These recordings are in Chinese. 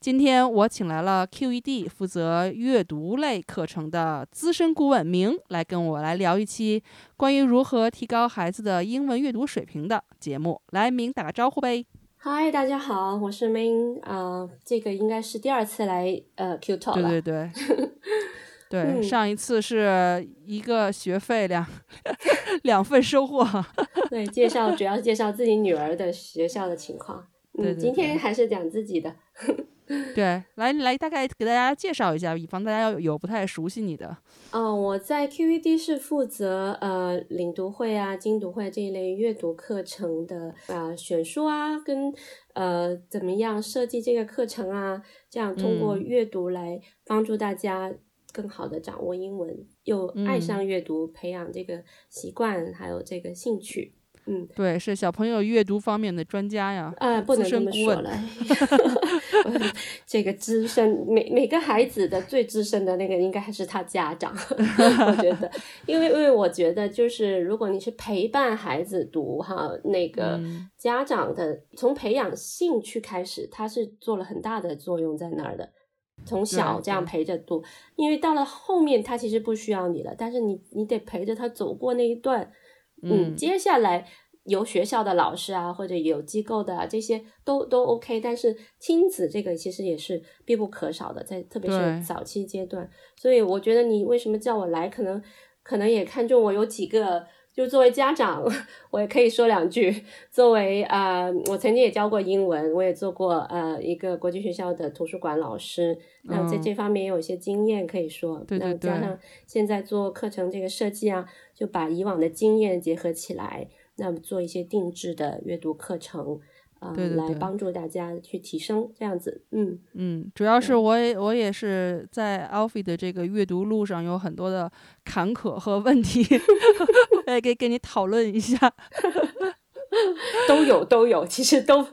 今天我请来了 QED 负责阅读类课程的资深顾问明，来跟我来聊一期关于如何提高孩子的英文阅读水平的节目。来，明打个招呼呗。嗨，大家好，我是明啊、这个应该是第二次来呃 Q Talk 了。对对对。对，嗯上一次是一个学费两 两份收获。对，介绍主要是介绍自己女儿的学校的情况。嗯，对对今天还是讲自己的。对，来来，大概给大家介绍一下，以防大家要有不太熟悉你的。嗯、我在 QED 是负责呃领读会啊、精读会这一类阅读课程的啊、选书啊，跟呃怎么样设计这个课程啊，这样通过嗯阅读来帮助大家更好的掌握英文，又爱嗯上阅读，培养这个习惯，还有这个兴趣。嗯，对，是小朋友阅读方面的专家呀。呃，不能这么说了。这个资深，每每个孩子的最资深的那个，应该还是他家长。我觉得，因为因为我觉得，就是如果你是陪伴孩子读哈，那个嗯家长的从培养兴趣开始，他是做了很大的作用在那儿的。从小这样陪着读，因为到了后面他其实不需要你了，但是你你得陪着他走过那一段，嗯，嗯接下来有学校的老师啊，或者有机构的啊，这些都都 OK，但是亲子这个其实也是必不可少的，在特别是早期阶段，所以我觉得你为什么叫我来，可能可能也看中我有几个。就作为家长，我也可以说两句。作为呃，我曾经也教过英文，我也做过呃一个国际学校的图书馆老师，那在嗯这方面也有一些经验可以说。对对对那加上现在做课程这个设计啊，就把以往的经验结合起来，那么做一些定制的阅读课程，呃，来对对对帮助大家去提升这样子。嗯嗯，主要是我也我也是在 Alfie 的这个阅读路上有很多的坎坷和问题，也可以跟你讨论一下。都有都有，其实都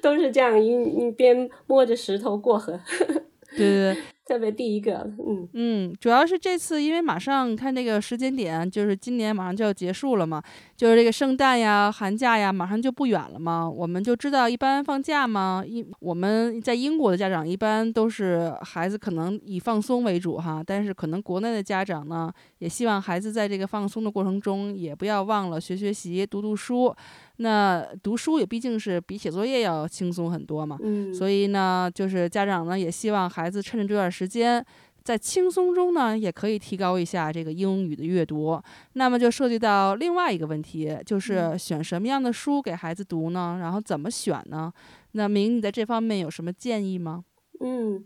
都是这样一一边摸着石头过河。对对对，特别第一个，嗯嗯，主要是这次因为马上看这个时间点，就是今年马上就要结束了嘛，就是这个圣诞呀、寒假呀，马上就不远了嘛。我们就知道，一般放假嘛，一我们在英国的家长一般都是孩子可能以放松为主哈，但是可能国内的家长呢，也希望孩子在这个放松的过程中，也不要忘了学学习、读读书。那读书也毕竟是比写作业要轻松很多嘛，嗯，所以呢，就是家长呢也希望孩子趁着这段时间，在轻松中呢，也可以提高一下这个英语的阅读。那么就涉及到另外一个问题，就是选什么样的书给孩子读呢？然后怎么选呢？那明，你在这方面有什么建议吗？嗯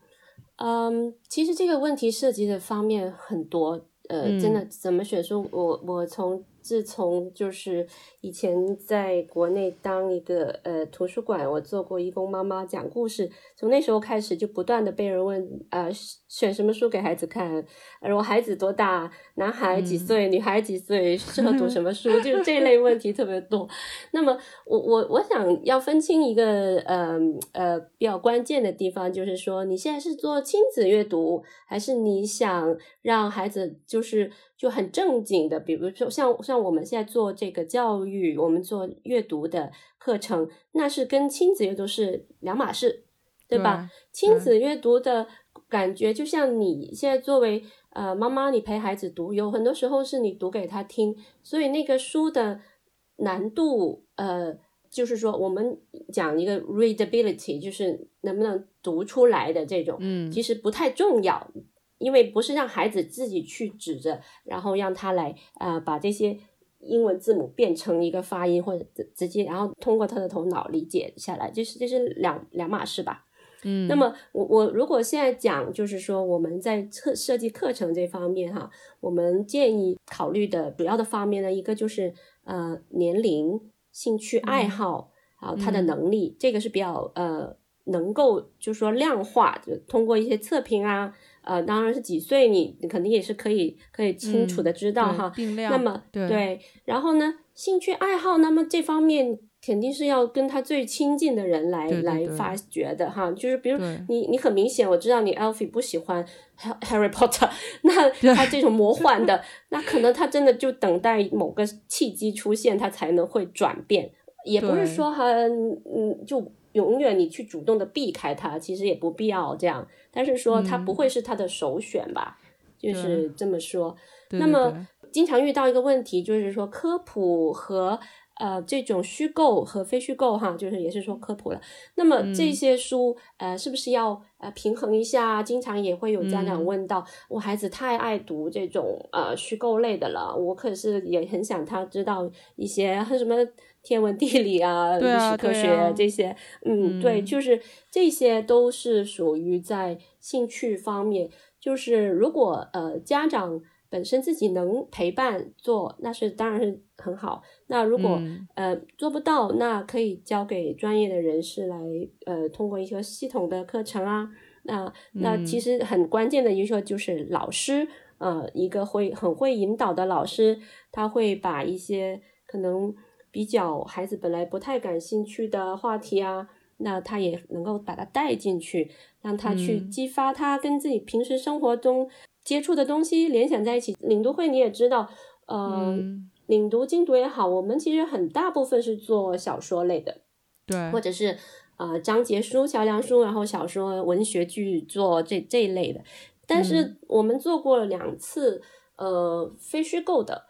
嗯，其实这个问题涉及的方面很多，呃，真的嗯怎么选书，我我从自从就是以前在国内当一个呃图书馆，我做过义工妈妈讲故事，从那时候开始就不断的被人问，呃，选什么书给孩子看，呃我孩子多大，男孩几嗯岁，女孩几岁，适合读什么书，就是这 类问题特别多。那么我我我想要分清一个呃呃比较关键的地方，就是说你现在是做亲子阅读，还是你想让孩子就是就很正经的，比如说像像我们现在做这个教育，我们做阅读的课程，那是跟亲子阅读是两码事，对吧？亲子阅读的感觉，就像你现在作为呃妈妈，你陪孩子读，有很多时候是你读给他听，所以那个书的难度，呃，就是说我们讲一个 readability，就是能不能读出来的这种，嗯其实不太重要，因为不是让孩子自己去指着，然后让他来呃把这些。英文字母变成一个发音，或者直直接，然后通过他的头脑理解下来，这是这是两两码事吧？嗯，那么我我如果现在讲，就是说我们在课设计课程这方面哈，我们建议考虑的主要的方面呢，一个就是呃年龄、兴趣爱好，还有他的嗯能力，这个是比较呃能够就是说量化，就通过一些测评啊，呃，当然是几岁你你肯定也是可以可以清楚的知道哈。定量那么对，然后呢，兴趣爱好，那么这方面。肯定是要跟他最亲近的人来来发掘的哈，就是比如你你很明显我知道你 Alfie 不喜欢 Harry Potter，那他这种魔 幻的，那可能他真的就等待某个契机出现，他才能会转变，也不是说很嗯就永远你去主动的避开他，其实也不必要这样，但是说他不会是他的首选吧，就是这么说。那么经常遇到一个问题就是说科普和。呃，这种虚构和非虚构哈，就是也是说科普了。那么这些书，呃，是不是要呃平衡一下？经常也会有家长问到，我孩子太爱读这种呃虚构类的了，我可是也很想他知道一些什么天文地理啊、历史科学这些。嗯，对，就是这些都是属于在兴趣方面。就是如果呃家长。本身自己能陪伴做，那是当然是很好。那如果呃做不到，那可以交给专业的人士来呃通过一些系统的课程啊。那那其实很关键的一个就是老师，呃一个会很会引导的老师，他会把一些可能比较孩子本来不太感兴趣的话题啊，那他也能够把它带进去，让他去激发他跟自己平时生活中。接触的东西联想在一起，领读会你也知道，呃，领读精读也好，我们其实很大部分是做小说类的，对，或者是呃章节书、桥梁书，然后小说、文学剧做这这一类的。但是我们做过了两次，呃，非虚构的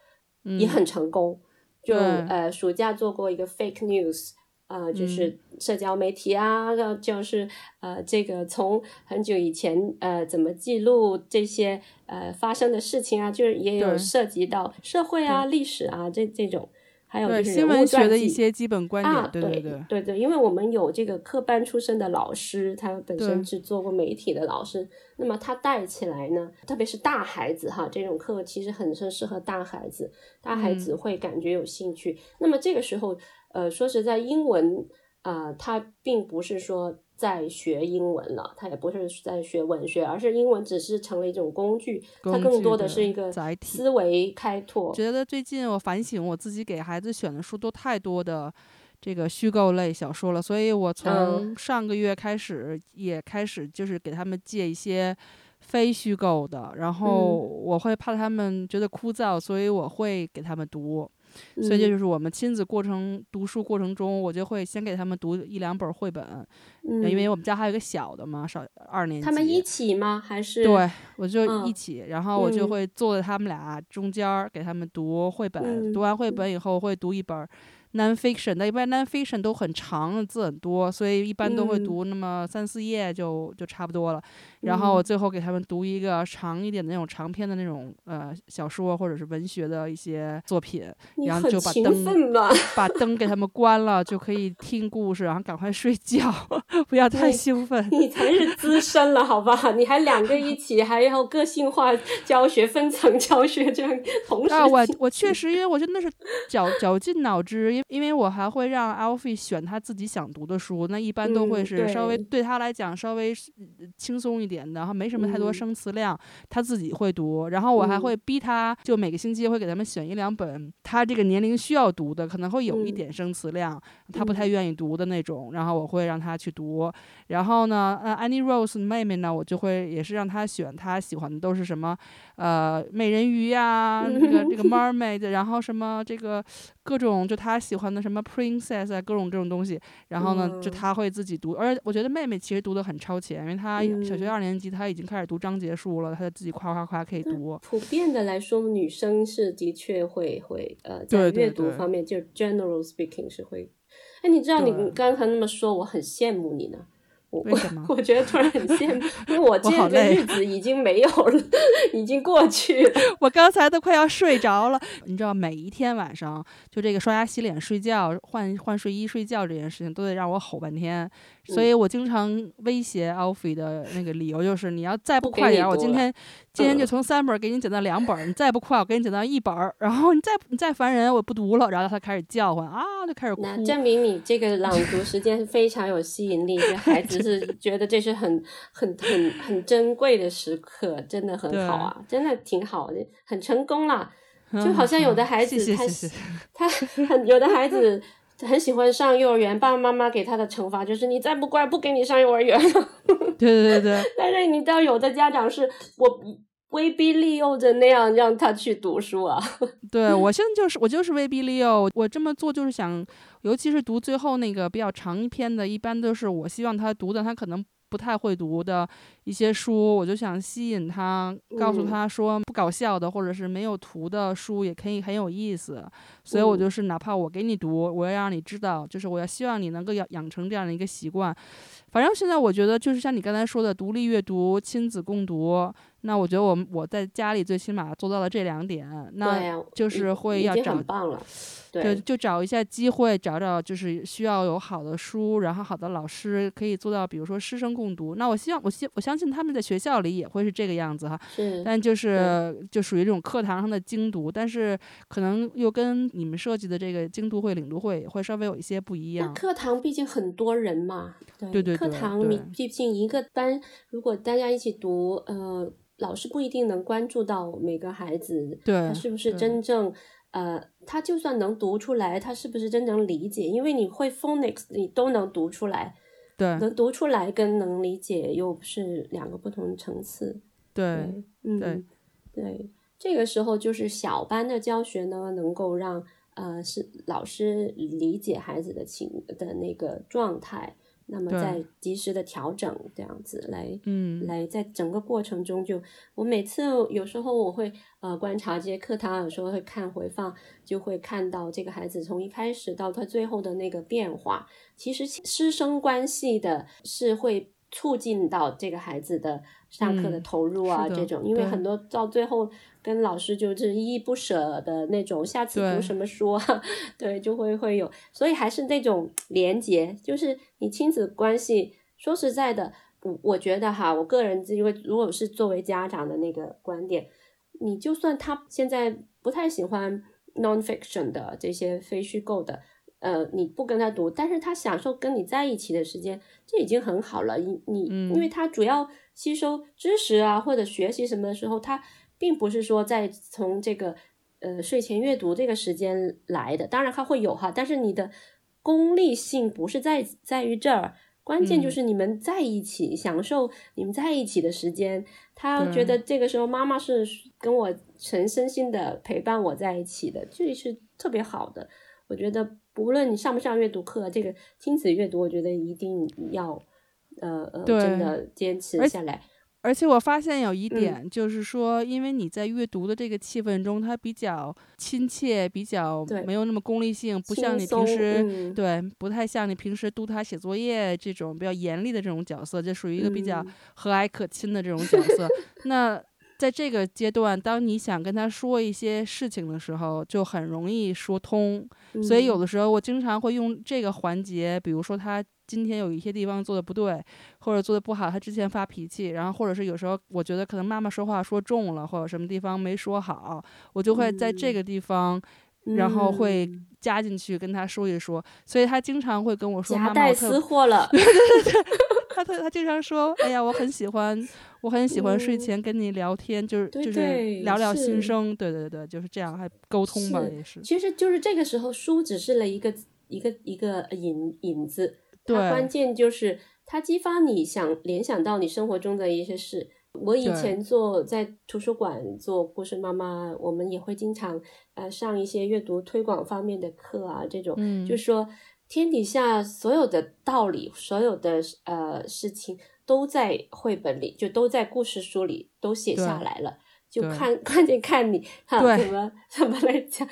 也很成功，就呃暑假做过一个 fake news。呃，就是社交媒体啊，就是呃，这个从很久以前呃，怎么记录这些呃发生的事情啊，就是也有涉及到社会啊、历史啊这这种，还有就是新闻学的一些基本观点，对对对对对，因为我们有这个科班出身的老师，他本身是做过媒体的老师，那么他带起来呢，特别是大孩子哈，这种课其实很是适合大孩子，大孩子会感觉有兴趣，那么这个时候。呃，说实在，英文啊，它并不是说在学英文了，他也不是在学文学，而是英文只是成为一种工具，它更多的是一个载体思维开拓。觉得最近我反省我自己给孩子选的书都太多的这个虚构类小说了，所以我从上个月开始也开始就是给他们借一些非虚构的，然后我会怕他们觉得枯燥，所以我会给他们读。所以这就是我们亲子过程读书过程中，我就会先给他们读一两本绘本，嗯因为我们家还有一个小的嘛，少二年级。他们一起吗？还是？对，我就一起，然后我就会坐在他们俩中间给他们读绘本。读完绘本以后，会读一本。nonfiction，那一般 nonfiction 都很长，字很多，所以一般都会读那么三四页就就差不多了。然后我最后给他们读一个长一点的那种长篇的那种呃小说或者是文学的一些作品，然后就把灯 把灯给他们关了，就可以听故事，然后赶快睡觉，不要太兴奋。你才是资深了，好吧？你还两个一起，还要个性化教学、分层教学这样同时。啊，我我确实，因为我真的是绞绞尽脑汁，因因为我还会让 Alfie 选他自己想读的书，那一般都会是稍微对他来讲稍微轻松一点的，然后没什么太多生词量，他自己会读。然后我还会逼他，就每个星期会给他们选一两本他这个年龄需要读的，可能会有一点生词量，他不太愿意读的那种。然后我会让他去读。然后呢，呃，Annie Rose 妹妹呢，我就会也是让他选他喜欢的都是什么，呃，美人鱼呀，这个这 个 Mermaid，然后什么这个各种就他喜喜欢的什么 princess 啊，各种这种东西，然后呢，就他会自己读，而且我觉得妹妹其实读的很超前，因为她小学二年级，她已经开始读章节书了，她就自己夸夸夸可以读。普遍的来说，女生是的确会会呃，在阅读方面，就 general speaking 是会。哎，你知道你刚才那么说，我很羡慕你呢。为什么？我觉得突然很羡慕，因为我 这个日子已经没有了，已经过去了。我刚才都快要睡着了。你知道，每一天晚上就这个刷牙、洗脸、睡觉、换换睡衣、睡觉这件事情，都得让我吼半天。所以我经常威胁 Alfie 的那个理由就是：你要再不快点，我今天今天就从三本给你减到两本；你再不快，我给你减到一本。然后你再你再烦人，我不读了。然后他开始叫唤啊，就开始哭。那证明你这个 朗读时间是非常有吸引力，这孩子。是 觉得这是很很很很珍贵的时刻，真的很好啊，真的挺好的，很成功啦。就好像有的孩子他他 很有的孩子很喜欢上幼儿园，爸爸妈妈给他的惩罚就是你再不乖，不给你上幼儿园了。对对对对。但是你知道，有的家长是我。威逼利诱着那样让他去读书啊！对我现在就是我就是威逼利诱，我这么做就是想，尤其是读最后那个比较长一篇的，一般都是我希望他读的，他可能不太会读的一些书，我就想吸引他，告诉他说不搞笑的或者是没有图的书也可以很有意思，所以我就是哪怕我给你读，我要让你知道，就是我要希望你能够养养成这样的一个习惯。反正现在我觉得就是像你刚才说的，独立阅读、亲子共读。那我觉得我们我在家里最起码做到了这两点，那就是会要找，对，就找一下机会，找找就是需要有好的书，然后好的老师可以做到，比如说师生共读。那我希望我希我相信他们在学校里也会是这个样子哈，是，但就是就属于这种课堂上的精读，但是可能又跟你们设计的这个精读会、领读会会稍微有一些不一样。课堂毕竟很多人嘛，对对对，课堂你毕竟一个班，如果大家一起读，呃。老师不一定能关注到每个孩子，他是不是真正，呃，他就算能读出来，他是不是真能理解？因为你会 phonics，你都能读出来，对，能读出来跟能理解又是两个不同层次，对，嗯，对，对，这个时候就是小班的教学呢，能够让呃是老师理解孩子的情的那个状态。那么再及时的调整，这样子来，嗯，来在整个过程中，就我每次有时候我会呃观察这些课堂，有时候会看回放，就会看到这个孩子从一开始到他最后的那个变化。其实师生关系的是会。促进到这个孩子的上课的投入啊，这种，因为很多到最后跟老师就是依依不舍的那种，下次读什么书啊，对，就会会有，所以还是那种连结，就是你亲子关系。说实在的，我我觉得哈，我个人因为如果是作为家长的那个观点，你就算他现在不太喜欢 nonfiction 的这些非虚构的。呃，你不跟他读，但是他享受跟你在一起的时间，这已经很好了。你你，因为他主要吸收知识啊，或者学习什么的时候，他并不是说在从这个呃睡前阅读这个时间来的。当然他会有哈，但是你的功利性不是在在于这儿，关键就是你们在一起享受你们在一起的时间。他觉得这个时候妈妈是跟我全身心的陪伴我在一起的，这是特别好的。我觉得。不论你上不上阅读课，这个亲子阅读，我觉得一定要，呃呃，真的坚持下来。而且我发现有一点，就是说，因为你在阅读的这个气氛中，它比较亲切，比较没有那么功利性，不像你平时对，不太像你平时督他写作业这种比较严厉的这种角色，这属于一个比较和蔼可亲的这种角色。那在这个阶段，当你想跟他说一些事情的时候，就很容易说通。所以有的时候，我经常会用这个环节，比如说他今天有一些地方做的不对，或者做的不好，他之前发脾气，然后或者是有时候我觉得可能妈妈说话说重了，或者什么地方没说好，我就会在这个地方，然后会加进去跟他说一说。所以他经常会跟我说：“夹带，私货了。”他他他经常说：“哎呀，我很喜欢，我很喜欢睡前跟你聊天，就是就是聊聊心声。”对对对，就是这样，还沟通吧，也是。其实就是这个时候，书只是了一个一个一个引引子，对关键就是它激发你想联想到你生活中的一些事。我以前做在图书馆做故事妈妈，我们也会经常呃上一些阅读推广方面的课啊，这种就是说。天底下所有的道理，所有的呃事情，都在绘本里，就都在故事书里都写下来了。就看 关键看你哈怎么 怎么来讲，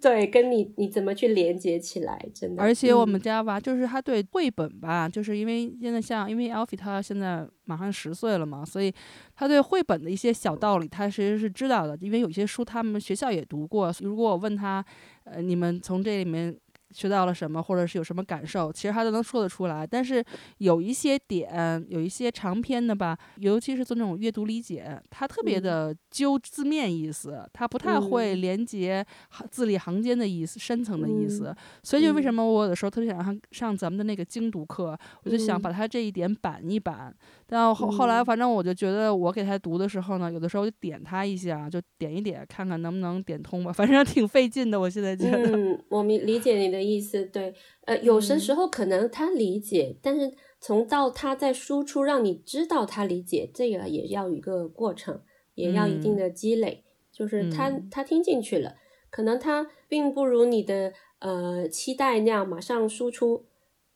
对，跟你你怎么去连接起来，真的。而且我们家吧，就是他对绘本吧，就是因为现在像因为 Alfie 他现在马上十岁了嘛，所以他对绘本的一些小道理，他其实是知道的。因为有些书他们学校也读过。如果我问他，呃，你们从这里面。学到了什么，或者是有什么感受，其实他都能说得出来。但是有一些点，有一些长篇的吧，尤其是做那种阅读理解，他特别的揪字面意思，他不太会连接字里行间的意思、深层的意思。所以就为什么我有的时候特别想上上咱们的那个精读课，我就想把他这一点板一板。但后后来，反正我就觉得我给他读的时候呢，有的时候就点他一下，就点一点，看看能不能点通吧。反正挺费劲的，我现在觉得。嗯，我明理解你的意思。对，呃，有些时候可能他理解，但是从到他在输出，让你知道他理解，这个也要一个过程，也要一定的积累。就是他他听进去了，可能他并不如你的呃期待那样马上输出。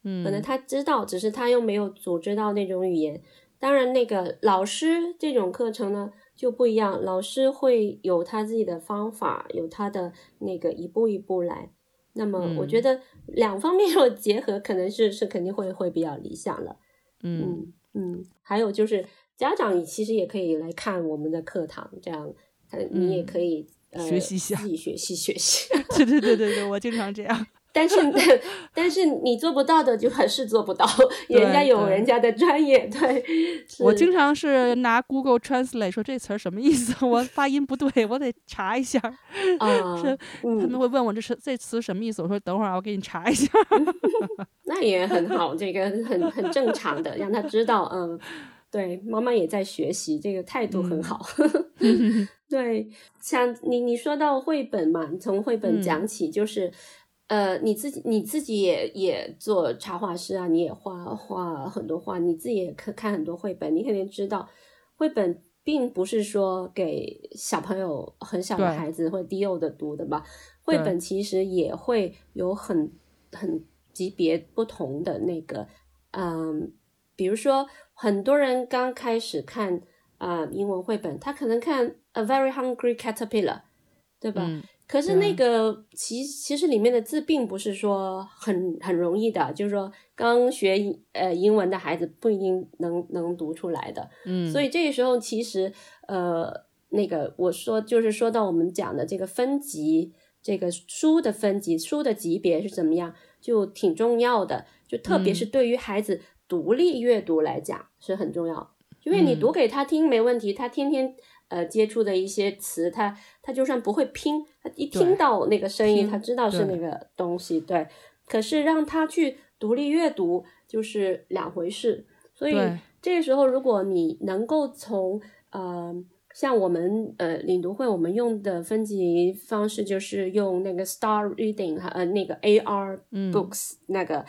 嗯，可能他知道，只是他又没有组织到那种语言。当然，那个老师这种课程呢就不一样，老师会有他自己的方法，有他的那个一步一步来。那么，我觉得两方面若 结合，可能是是肯定会会比较理想了。嗯嗯，还有就是家长其实也可以来看我们的课堂，这样你也可以学习一下，自己学习学习。对对对对对，我经常这样。但是，但是你做不到的就还是做不到，人家有人家的专业。对，我经常是拿 Google Translate 说这词儿什么意思，我发音不对，我得查一下。啊，是他们会问我这是这词什么意思，我说等会儿我给你查一下。那也很好，这个很很正常的，让他知道，嗯，对，妈妈也在学习，这个态度很好。对，像你你说到绘本嘛，从绘本讲起，就是。呃，你自己你自己也也做插画师啊，你也画画很多画，你自己也看看很多绘本，你肯定知道，绘本并不是说给小朋友很小的孩子或低幼的读的吧？绘本其实也会有很很级别不同的那个，嗯，比如说很多人刚开始看啊英文绘本，他可能看《A Very Hungry Caterpillar》，对吧？可是那个其其实里面的字并不是说很很容易的，就是说刚学呃英文的孩子不一定能能读出来的。嗯，所以这个时候其实呃那个我说就是说到我们讲的这个分级，这个书的分级，书的级别是怎么样，就挺重要的。就特别是对于孩子独立阅读来讲是很重要，因为你读给他听没问题，他天天。呃，接触的一些词，他他就算不会拼，他一听到那个声音，他知道是那个东西，对。可是让他去独立阅读就是两回事，所以这个时候，如果你能够从呃，像我们呃领读会，我们用的分级方式就是用那个 Star Reading，呃，那个 AR Books，那个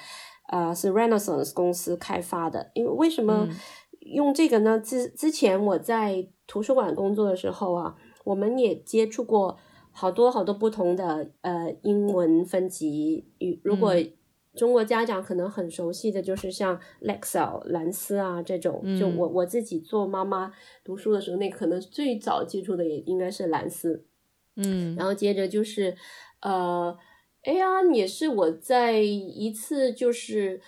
呃是 Renaissance 公司开发的，因为为什么？用这个呢？之之前我在图书馆工作的时候啊，我们也接触过好多好多不同的呃英文分级。如果中国家长可能很熟悉的就是像 Lexile 蓝思啊这种，就我我自己做妈妈读书的时候，那可能最早接触的也应该是蓝思。嗯，然后接着就是呃 AR 也是我在一次就是。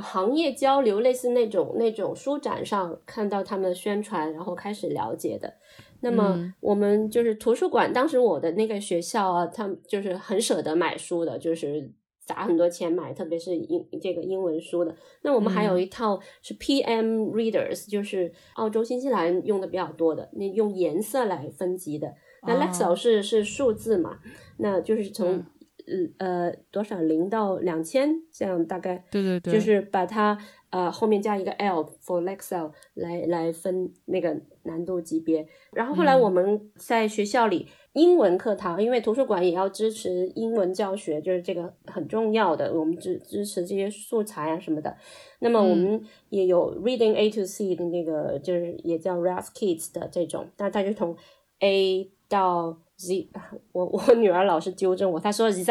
行业交流类似那种那种书展上看到他们宣传，然后开始了解的。那么我们就是图书馆，当时我的那个学校啊，他们就是很舍得买书的，就是砸很多钱买，特别是英这个英文书的。那我们还有一套是 PM Readers，就是澳洲、新西兰用的比较多的，那用颜色来分级的。那 Lexile 是是数字嘛，那就是从。呃呃，多少零到两千这样大概，对对对，就是把它呃后面加一个 L for Lexile 来来分那个难度级别。然后后来我们在学校里英文课堂，因为图书馆也要支持英文教学，就是这个很重要的，我们支支持这些素材啊什么的。那么我们也有 Reading A to C 的那个，就是也叫 r a s Kids 的这种，那它就从 A 到。Z，我 我女儿老是纠正我，她说 Z，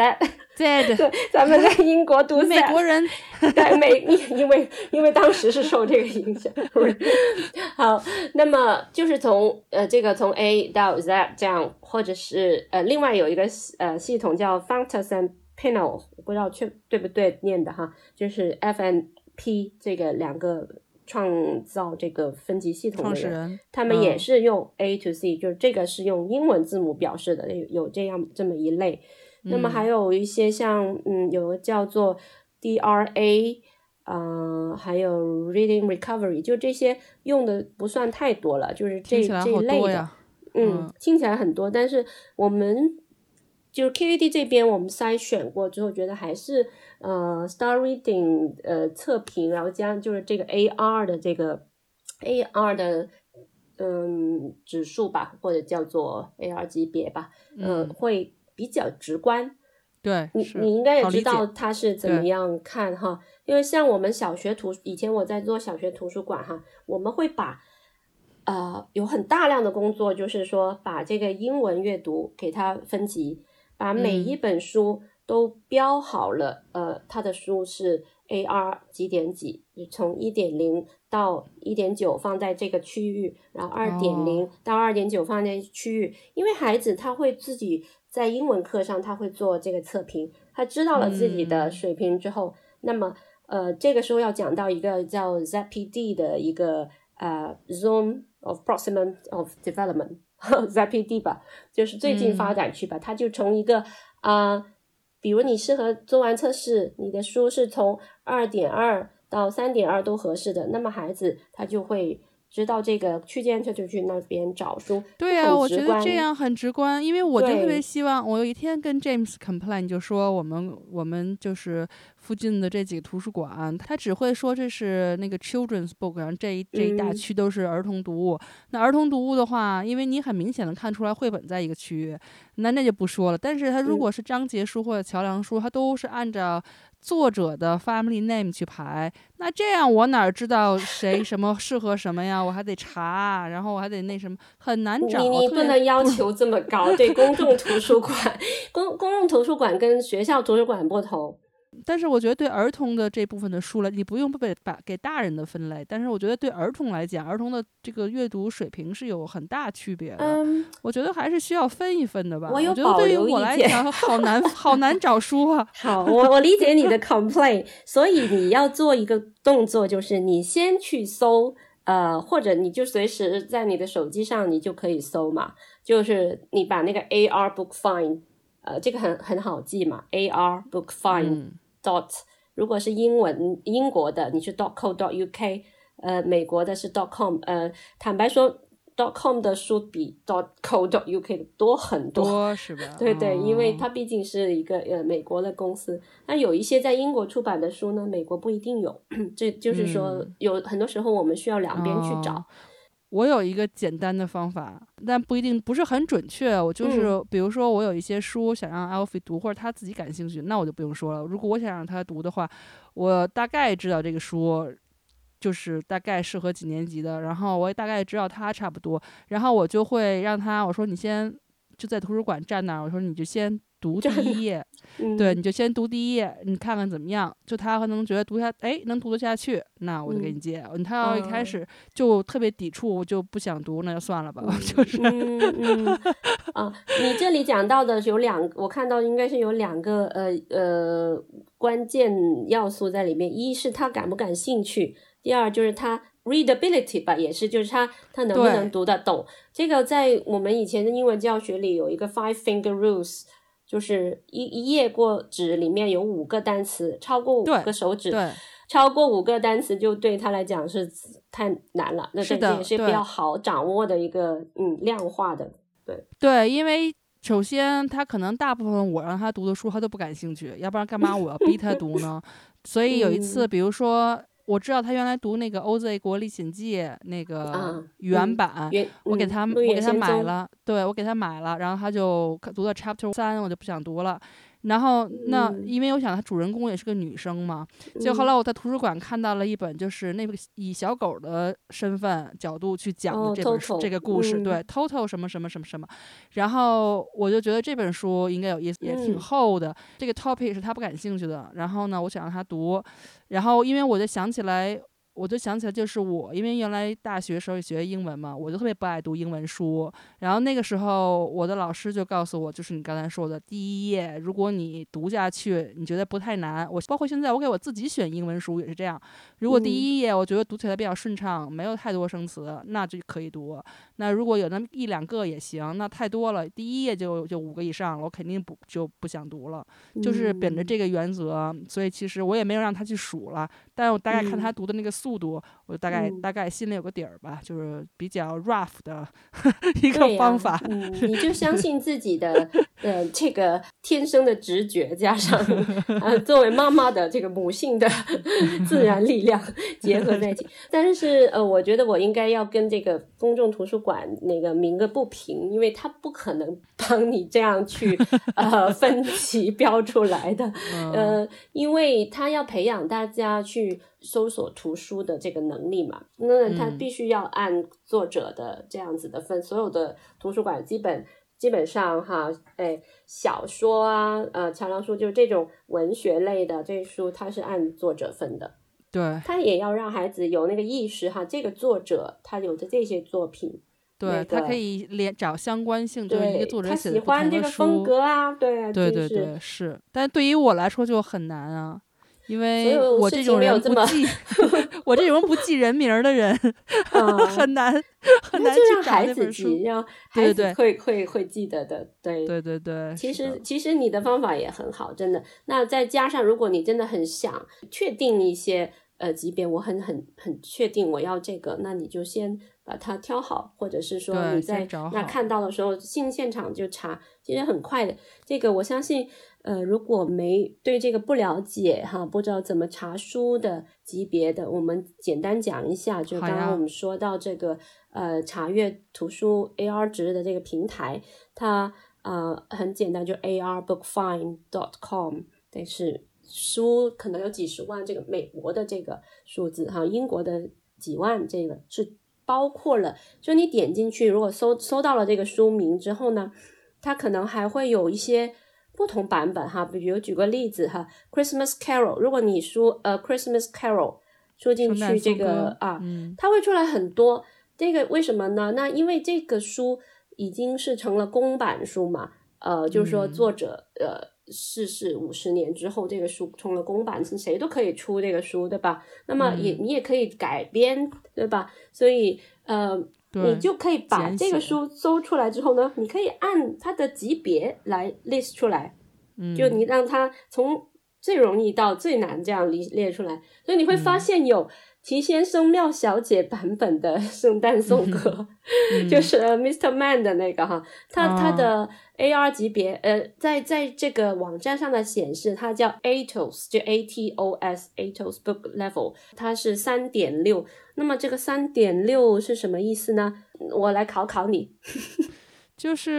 对 对，咱们在英国读美国人，对美，因为因为当时是受这个影响。好，那么就是从呃这个从 A 到 Z 这样，或者是呃另外有一个呃系统叫 Fountas and Panel，不知道确对不对念的哈，就是 F N P 这个两个。创造这个分级系统的人，他们也是用 A to C，就是这个是用英文字母表示的，有有这样这么一类。那么还有一些像嗯，有个叫做 DRA，嗯，还有 Reading Recovery，就这些用的不算太多了，就是这这一类的。嗯，听起来很多，但是我们就是 KVD 这边我们筛选过之后，觉得还是呃 Star Reading 呃测评，然后加就是这个 AR 的这个 AR 的嗯指数吧，或者叫做 AR 级别吧，嗯，会比较直观。对，你你应该也知道它是怎么样看哈，因为像我们小学图，以前我在做小学图书馆哈，我们会把。呃，有很大量的工作，就是说把这个英文阅读给它分级，把每一本书都标好了。呃，他的书是 AR 几点几，从一点零到一点九放在这个区域，然后二点零到二点九放在区域。因为孩子他会自己在英文课上他会做这个测评，他知道了自己的水平之后，那么呃，这个时候要讲到一个叫 ZPD 的一个呃 Zone。of proximate of development，ZPD 吧，就是最近发展区吧。它就从一个啊，比如你适合做完测试，你的书是从二点二到三点二都合适的，那么孩子他就会。知道这个区间，他就去那边找书。对呀，我觉得这样很直观，因为我就特别希望，我有一天跟 James complain，就说我们我们就是附近的这几个图书馆，他只会说这是那个 children's book，然后这一这一大区都是儿童读物。那儿童读物的话，因为你很明显的看出来绘本在一个区域，那那就不说了。但是他如果是章节书或者桥梁书，他都是按照。作者的 family name 去排，那这样我哪知道谁什么适合什么呀？我还得查，然后我还得那什么，很难找。你你不能要求这么高，对公众图书馆，公公共图书馆跟学校图书馆不同。但是我觉得对儿童的这部分的书了，你不用被把给大人的分类。但是我觉得对儿童来讲，儿童的这个阅读水平是有很大区别的。嗯，我觉得还是需要分一分的吧。我有保留意见。好难，好难找书啊。好，我我理解你的 complaint。所以你要做一个动作，就是你先去搜，呃，或者你就随时在你的手机上，你就可以搜嘛。就是你把那个 AR Book Find，呃，这个很很好记嘛，AR Book Find。Dot 如果是英文英国的，你是 dot co dot uk，呃，美国的是 dot com，呃，坦白说，dot com 的书比 dot co dot uk 的多很多，是吧？对对，因为它毕竟是一个呃美国的公司。那有一些在英国出版的书呢，美国不一定有，这就是说有很多时候我们需要两边去找。我有一个简单的方法，但不一定不是很准确。我就是，比如说，我有一些书想让 Alfie 读，或者他自己感兴趣，那我就不用说了。如果我想让他读的话，我大概知道这个书就是大概适合几年级的，然后我也大概知道他差不多，然后我就会让他，我说你先就在图书馆站那儿，我说你就先。读第一页，对，你就先读第一页，你看看怎么样？就他可能觉得读下，哎，能读得下去，那我就给你接。他要一开始就特别抵触，我就不想读，那就算了吧。就是，嗯嗯啊，你这里讲到的有两，我看到应该是有两个呃呃关键要素在里面，一是他感不感兴趣，第二就是他 readability 吧，也是就是他他能不能读得懂。这个在我们以前的英文教学里有一个 five finger rules。就是一一页过纸里面有五个单词，超过五个手指，超过五个单词就对他来讲是太难了。那这也是比较好掌握的一个嗯量化的，对对，因为首先他可能大部分我让他读的书他都不感兴趣，要不然干嘛我要逼他读呢？所以有一次，比如说。我知道他原来读那个《OZ 国历险记》那个原版，我给他我给他买了，对我给他买了，然后他就读到 Chapter 三，我就不想读了。然后那因为我想，他主人公也是个女生嘛。就后来我在图书馆看到了一本，就是那个以小狗的身份角度去讲的这本书这个故事，对，Total 什么什么什么什么。然后我就觉得这本书应该有意思，也挺厚的。这个 topic 是他不感兴趣的。然后呢，我想让他读。然后因为我就想起来。我就想起来，就是我，因为原来大学时候学英文嘛，我就特别不爱读英文书。然后那个时候，我的老师就告诉我，就是你刚才说的第一页，如果你读下去，你觉得不太难。我包括现在，我给我自己选英文书也是这样。如果第一页我觉得读起来比较顺畅，没有太多生词，那就可以读。那如果有那么一两个也行，那太多了，第一页就就五个以上了，我肯定不就不想读了。就是本着这个原则，所以其实我也没有让他去数了，但我大概看他读的那个速度，我大概大概心里有个底儿吧，就是比较 rough 的 一个方法。你就相信自己的呃这个天生的直觉，加上呃作为妈妈的这个母性的 自然力量 结合在一起。但是呃，我觉得我应该要跟这个公众图书馆那个鸣个不平，因为他不可能帮你这样去呃分级标出来的，呃，因为他要培养大家去搜索图书的这个能力嘛，那他必须要按作者的这样子的分，所有的图书馆基本基本上哈，哎，小说啊，呃，桥梁书就是这种文学类的这书，它是按作者分的，对，他也要让孩子有那个意识哈，这个作者他有的这些作品。对他可以连找相关性，就是一个作者写的不同的风格啊，对对对对是。但对于我来说就很难啊，因为我这种人不记，我这种不记人名的人 很难很难去找那本书。让孩子会会会记得的，对对对对。其实其实你的方法也很好，真的。那再加上如果你真的很想确定一些呃级别，我很很很确定我要这个，那你就先。把它挑好，或者是说你在那看到的时候，进现场就查，其实很快的。这个我相信，呃，如果没对这个不了解哈，不知道怎么查书的级别的，我们简单讲一下。就刚刚我们说到这个呃查阅图书 AR 值的这个平台，它呃很简单，就 ARBookFind.com，但是书可能有几十万，这个美国的这个数字哈，英国的几万，这个是。包括了，就你点进去，如果搜搜到了这个书名之后呢，它可能还会有一些不同版本哈。比如举个例子哈，Christmas Carol，如果你输呃 Christmas Carol 输进去这个啊，它会出来很多。这个为什么呢？那因为这个书已经是成了公版书嘛，呃，就是说作者呃。逝世五十年之后，这个书成了公版，是谁都可以出这个书，对吧？那么也你也可以改编，对吧？所以呃，你就可以把这个书搜出来之后呢，你可以按它的级别来 list 出来，就你让它从最容易到最难这样列列出来，所以你会发现有。齐先生、妙小姐版本的圣诞颂歌，就是 Mr. Man 的那个哈，他他的 AR 级别，呃，在在这个网站上的显示，它叫 Atos，就 A T O S Atos Book Level，它是三点六。那么这个三点六是什么意思呢？我来考考你，就是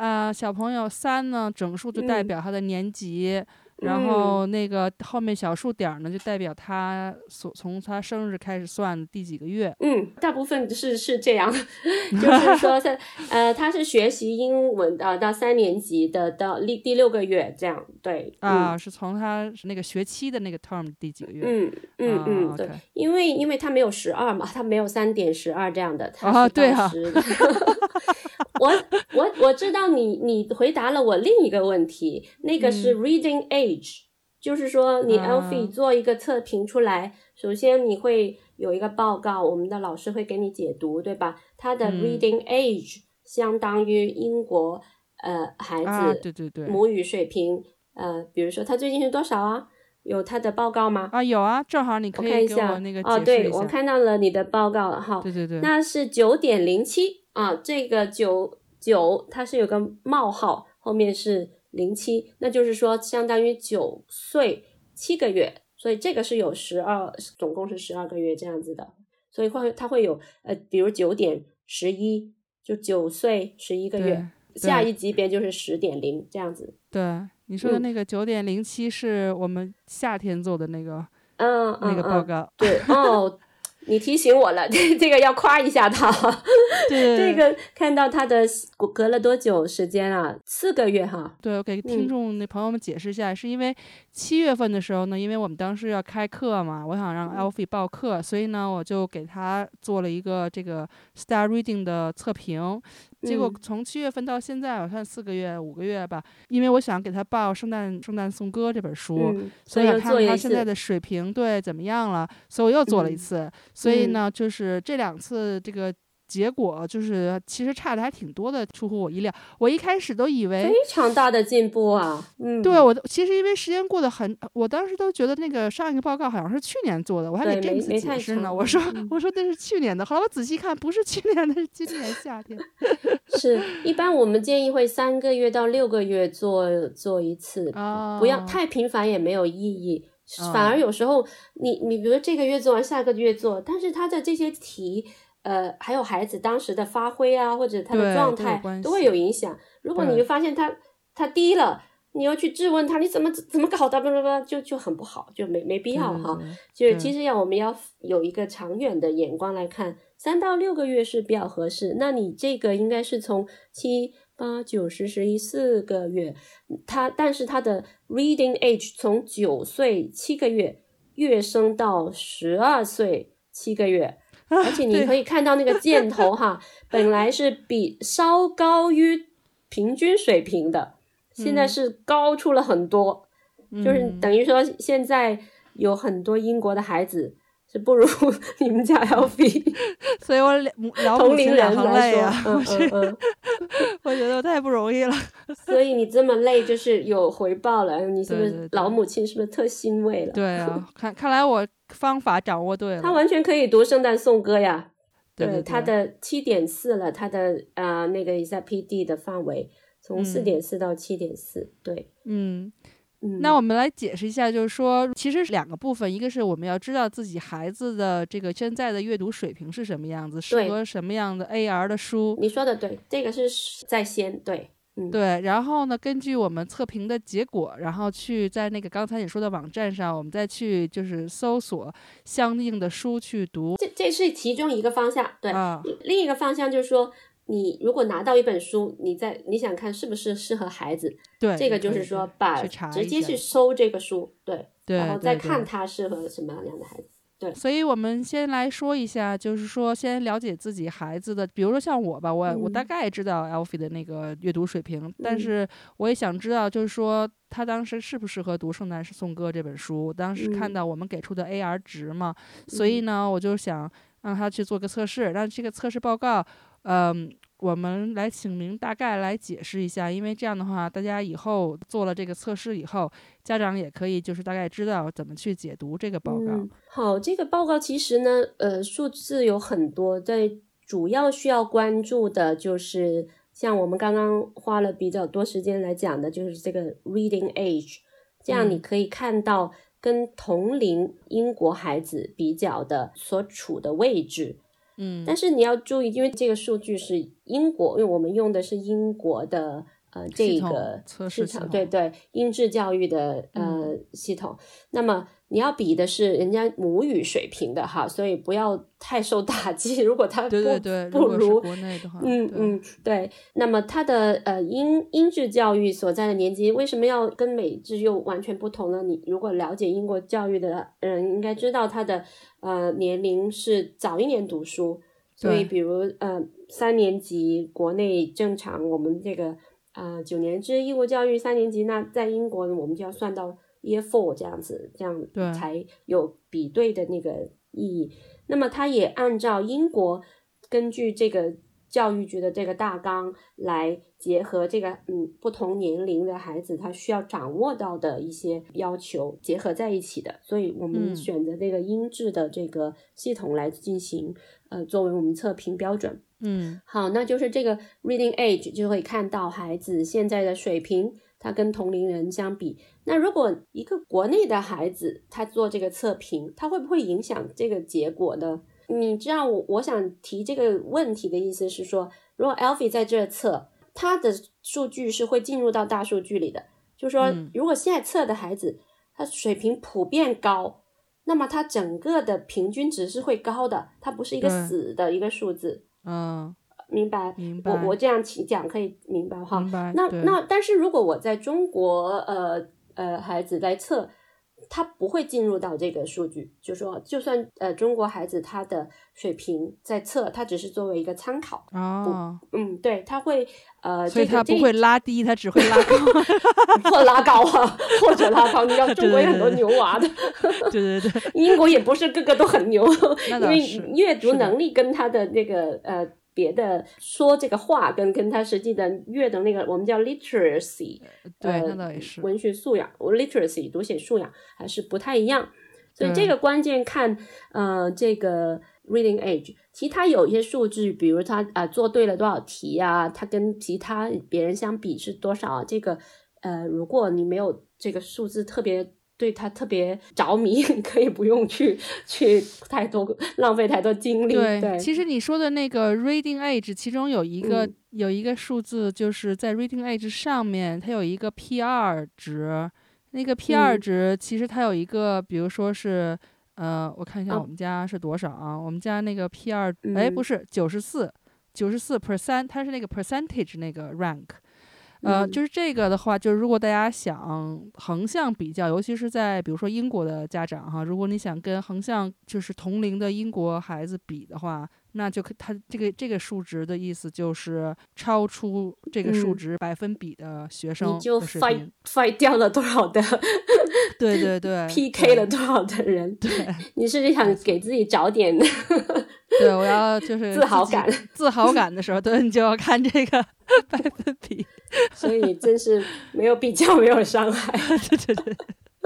呃，小朋友三呢，整数就代表他的年级。然后那个后面小数点呢，就代表他所从他生日开始算第几个月。嗯，大部分是是这样，就 是说他呃他是学习英文的到三年级的到第第六个月这样。对啊，是从他那个学期的那个 term 第几个月。嗯嗯嗯，对，因为因为他没有十二嘛，他没有三点十二这样的，他是对十。我我我知道你你回答了我另一个问题，那个是 reading age，就是说你 Alfie 做一个测评出来，首先你会有一个报告，我们的老师会给你解读，对吧？他的 reading age 相当于英国呃孩子对对对母语水平，呃，比如说他最近是多少啊？有他的报告吗？啊，有啊，正好你可以给我那个哦，对我看到了你的报告了哈，对对对，那是九点零七。啊，这个九九它是有个冒号，后面是零七，那就是说相当于九岁七个月，所以这个是有十二，总共是十二个月这样子的，所以会它会有呃，比如九点十一，就九岁十一个月，下一级别就是十点零这样子。对，你说的那个九点零七是我们夏天做的那个，嗯，那个报告。对，哦。你提醒我了，这 这个要夸一下他。对，这个看到他的隔了多久时间啊？四个月哈。对，我给听众那朋友们解释一下，是因为七月份的时候呢，因为我们当时要开课嘛，我想让 Alfie 报课，所以呢，我就给他做了一个这个 Star Reading 的测评。结果从七月份到现在，好像四个月、五个月吧，因为我想给他报《圣诞圣诞颂歌》这本书，所以看他现在的水平对怎么样了，所以我又做了一次。所以呢，就是这两次这个。结果就是其实差的还挺多的，出乎我意料。我一开始都以为非常大的进步啊，嗯，对我其实因为时间过得很，我当时都觉得那个上一个报告好像是去年做的，我还给 James 解释呢。我说我说那是去年的，后来我仔细看不是去年的，是今年夏天。是一般我们建议会三个月到六个月做做一次，不要太频繁也没有意义，反而有时候你你比如这个月做完，下个月做，但是他的这些题。呃，还有孩子当时的发挥啊，或者他的状态都会有影响。如果你发现他他低了，你要去质问他，你怎么怎么搞的？不不不，就就很不好，就没没必要哈。就其实要我们要有一个长远的眼光来看，三到六个月是比较合适。那你这个应该是从七八九十十一四个月，他但是他的 reading age 从九岁七个月跃升到十二岁七个月。而且你可以看到那个箭头哈，本来是比稍高于平均水平的，现在是高出了很多，就是等于说现在有很多英国的孩子是不如 你们家 L V，所以我两同龄人来说，嗯嗯嗯，我觉得 我太不容易了。所以你这么累就是有回报了，你是不是老母亲是不是特欣慰了？对啊，看看来我。方法掌握对了，他完全可以读圣诞颂歌呀。对，他的七点四了，他的啊那个一下 P D 的范围从四点四到七点四。对，嗯嗯。那我们来解释一下，就是说，其实是两个部分，一个是我们要知道自己孩子的这个现在的阅读水平是什么样子，适合什么样的 A R 的书。你说的对，这个是在先对。对，然后呢，根据我们测评的结果，然后去在那个刚才你说的网站上，我们再去就是搜索相应的书去读。这这是其中一个方向，对。另一个方向就是说，你如果拿到一本书，你在你想看是不是适合孩子，对，这个就是说把直接去搜这个书，对，对然后再看它适合什么样的孩子。对，所以我们先来说一下，就是说先了解自己孩子的，比如说像我吧，我我大概知道 Alfie 的那个阅读水平，但是我也想知道，就是说他当时适不适合读《圣诞颂歌》这本书。当时看到我们给出的 AR 值嘛，所以呢，我就想让他去做个测试，让这个测试报告，嗯。我们来请您大概来解释一下，因为这样的话，大家以后做了这个测试以后，家长也可以就是大概知道怎么去解读这个报告。好，这个报告其实呢，呃，数字有很多，在主要需要关注的就是像我们刚刚花了比较多时间来讲的，就是这个 reading age，这样你可以看到跟同龄英国孩子比较的所处的位置。嗯，但是你要注意，因为这个数据是英国，因为我们用的是英国的呃这个市场，对对，英制教育的呃系统，那么。你要比的是人家母语水平的哈，所以不要太受打击。如果他不不如国内的话，嗯嗯对。那么他的呃英英制教育所在的年级为什么要跟美制又完全不同呢？你如果了解英国教育的人应该知道，他的呃年龄是早一年读书，所以比如呃三年级国内正常我们这个呃九年制义务教育三年级，那在英国我们就要算到。Year four 这样子，这样才有比对的那个意义。那么，它也按照英国根据这个教育局的这个大纲来结合这个嗯不同年龄的孩子他需要掌握到的一些要求结合在一起的。所以我们选择这个音质的这个系统来进行呃作为我们测评标准。嗯，好，那就是这个 reading age 就会看到孩子现在的水平。他跟同龄人相比，那如果一个国内的孩子他做这个测评，他会不会影响这个结果呢？你知道，我我想提这个问题的意思是说，如果 Alfie 在这测，他的数据是会进入到大数据里的。就是说，如果现在测的孩子他水平普遍高，那么他整个的平均值是会高的，它不是一个死的一个数字，嗯，明白？明白。我我这样讲可以明白哈。明白。那那但是如果我在中国呃呃孩子来测，他不会进入到这个数据，就说就算呃中国孩子他的水平在测，他只是作为一个参考。哦，嗯，对，他会呃，所以这个不会拉低，他只会拉高。或拉高啊，或者拉高。你知道 中国有很多牛娃的，对对对，英国也不是个个都很牛，因为阅读能力跟他的那个呃别的说这个话跟跟他实际的阅读那个我们叫 literacy，对，呃那倒也是。文学素养，literacy 读写素养还是不太一样，所以这个关键看呃这个 reading age，其他有一些数据，比如他啊、呃做对了多少题啊，他跟其他别人相比是多少啊，这个呃如果你没有这个数字特别。对他特别着迷，你 可以不用去去太多浪费太多精力。对，其实你说的那个 reading age，其中有一个、嗯有一个数字，就是在 reading age 上面，它有一个 P 二值。那个 P 二嗯值其实它有一个，比如说是，呃，我看一下哦我们家是多少啊？我们家那个 P 二、哎，嗯不是九十四，九十四 percent，它是那个 percentage 那个 rank。呃，嗯。就是这个的话，就是如果大家想横向比较，尤其是在比如说英国的家长哈，如果你想跟横向就是同龄的英国孩子比的话，那就可它这个这个数值的意思就是超出这个数嗯值百分比的学生你就的水 fight 平。fight 掉了多少的 对对对 PK 对了多少的人？对你是想给自己找点对，我要就是自豪感，自豪感的时候，对你就要看这个百分比。所以真是没有比较，没有伤害。对对对。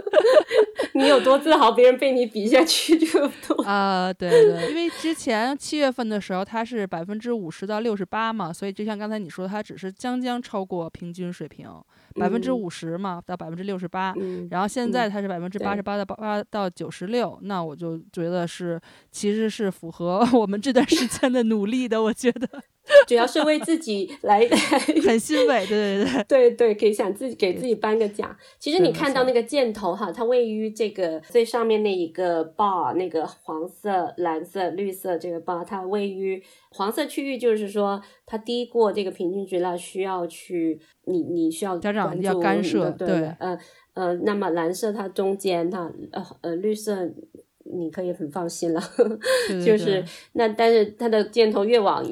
你有多自豪，别人被你比下去就多。啊、对对，因为之前七月份的时候，它是百分之五十到六十八嘛，所以就像刚才你说的，它只是将将超过平均水平，百分之五十嘛到百分之六十八。嗯，然后现在它是百分之八十对八到八到九十六，那我就觉得是其实是符合 我们这段时间的努力的，我觉得主要是为自己来来。很欣慰。对对对，对对，可以想自己给自己颁个奖。其实你看到那个箭头哈，它位于这个最上面那一个 bar，那个黄色、蓝色、绿色这个 bar，它位于黄色区域，就是说它低过这个平均值了，需要去你你需要家长要干涉对呃呃，那么蓝色它中间它呃呃绿色。你可以很放心了，就是那，但是它的箭头越往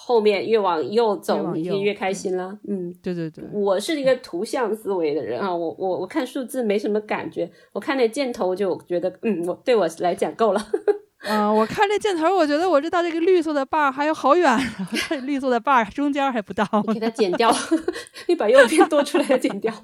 后面越往右走，右你就越开心了。嗯，对对对，我是一个图像思维的人啊，我我我看数字没什么感觉，我看那箭头就觉得，嗯，我对我来讲够了。嗯、我看这箭头，我觉得我这到这个绿色的 bar 还有好远 绿色的 bar 中间还不到你给它剪掉，你把右边多出来的剪掉，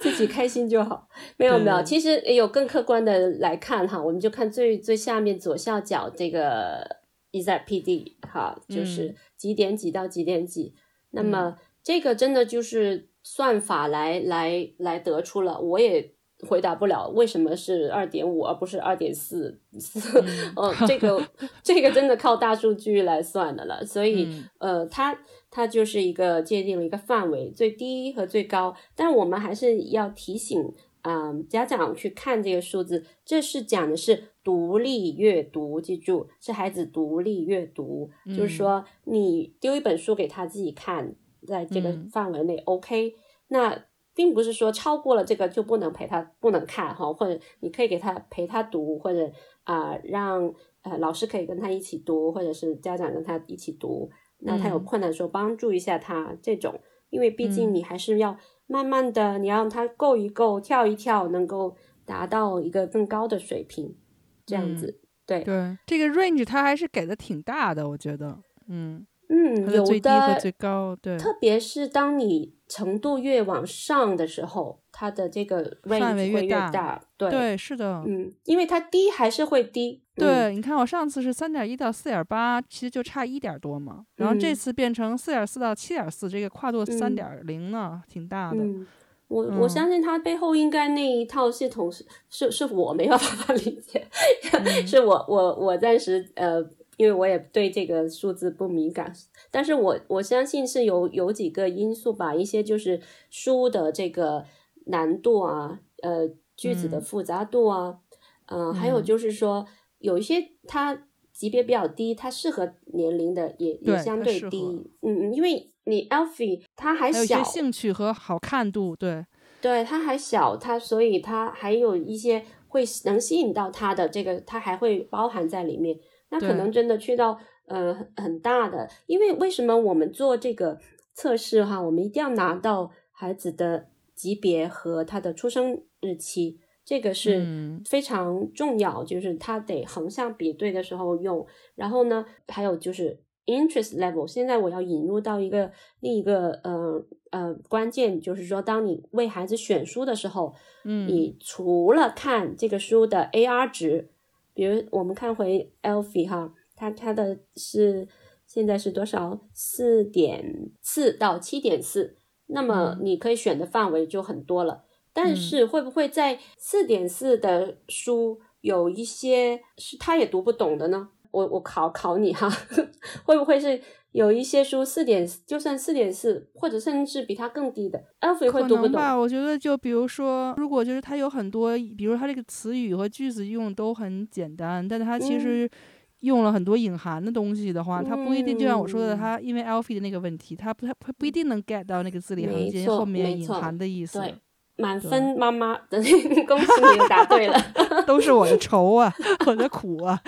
自己开心就好。没有没有，其实有更客观的来看哈，我们就看最最下面左下角这个 EZPD 哈，就是嗯几点几到几点几。那么这个真的就是算法来来来得出了，我也。回答不了为什么是二点五而不是二点四四，哦，这个 这个真的靠大数据来算的了，所以、嗯。呃，它它就是一个界定了一个范围，最低和最高，但我们还是要提醒啊、嗯家长去看这个数字，这是讲的是独立阅读，记住是孩子独立阅读，就是嗯。说你丢一本书给他自己看，在这个嗯。范围内、OK，那。并不是说超过了这个就不能陪他不能看哈，或者你可以给他陪他读，或者啊、让呃老师可以跟他一起读，或者是家长跟他一起读。那他有嗯。困难的时候帮助一下他这种，因为毕竟嗯。你还是要慢慢的，你要让他够一够，跳一跳，能够达到一个更高的水平，这样子。对，对，这个 range 它还是给的挺大的，我觉得，嗯，嗯，有它的最低和最高，对，特别是当你程度越往上的时候，它的这个 range 会越大大。对，对，是的，嗯，因为它低还是会低。嗯，对，你看我上次是三点一到四点八，其实就差一点多嘛，然后这嗯次变成四点四到七点四，这个跨度三嗯点零呢，挺大的。嗯，我我嗯相信他背后应该那一套系统是是是我没有办法理解，嗯 是我我我暂时呃，因为我也对这个数字不敏感，但是我我相信是有有几个因素吧，一些就是书的这个难度啊，呃，句子的嗯复杂度啊。嗯，还有就是说有一些它级别比较低，它适合年龄的也也相对低。嗯嗯，因为你 Alfie 它还还有一些小，兴趣和好看度，对，对，他还小，他所以他还有一些会能吸引到他的这个，他还会包含在里面。那可能真的去到呃很很大的，因为为什么我们做这个测试哈，我们一定要拿到孩子的级别和他的出生日期，这个是嗯非常重要，就是他得横向比对的时候用。然后呢，还有就是 interest level，现在我要引入到一个另一个呃呃关键，就是说，当你为孩子选书的时候，嗯，你除了看这个书的 AR 值，比如我们看回 Alfie 哈，它它的是现在是多少？四点四到七点四，那么嗯你可以选的范围就很多了。但嗯是会不会在四点四的书有一些是他也读不懂的呢？我我考考你哈，会不会是有一些书四点就算四点四，或者甚至比它更低的，Alfie 会可读不懂？能吧，我觉得就比如说，如果就是它有很多，比如它这个词语和句子用都很简单，但是它其嗯实用了很多隐含的东西的话，它不一定就像我说的，嗯它因为 Alfie 的那个问题，它不它它不一定能 get 到那个字里行间后面隐含的意思，对，满对分妈妈的，恭喜你答对了。都是我的愁啊，我的苦啊，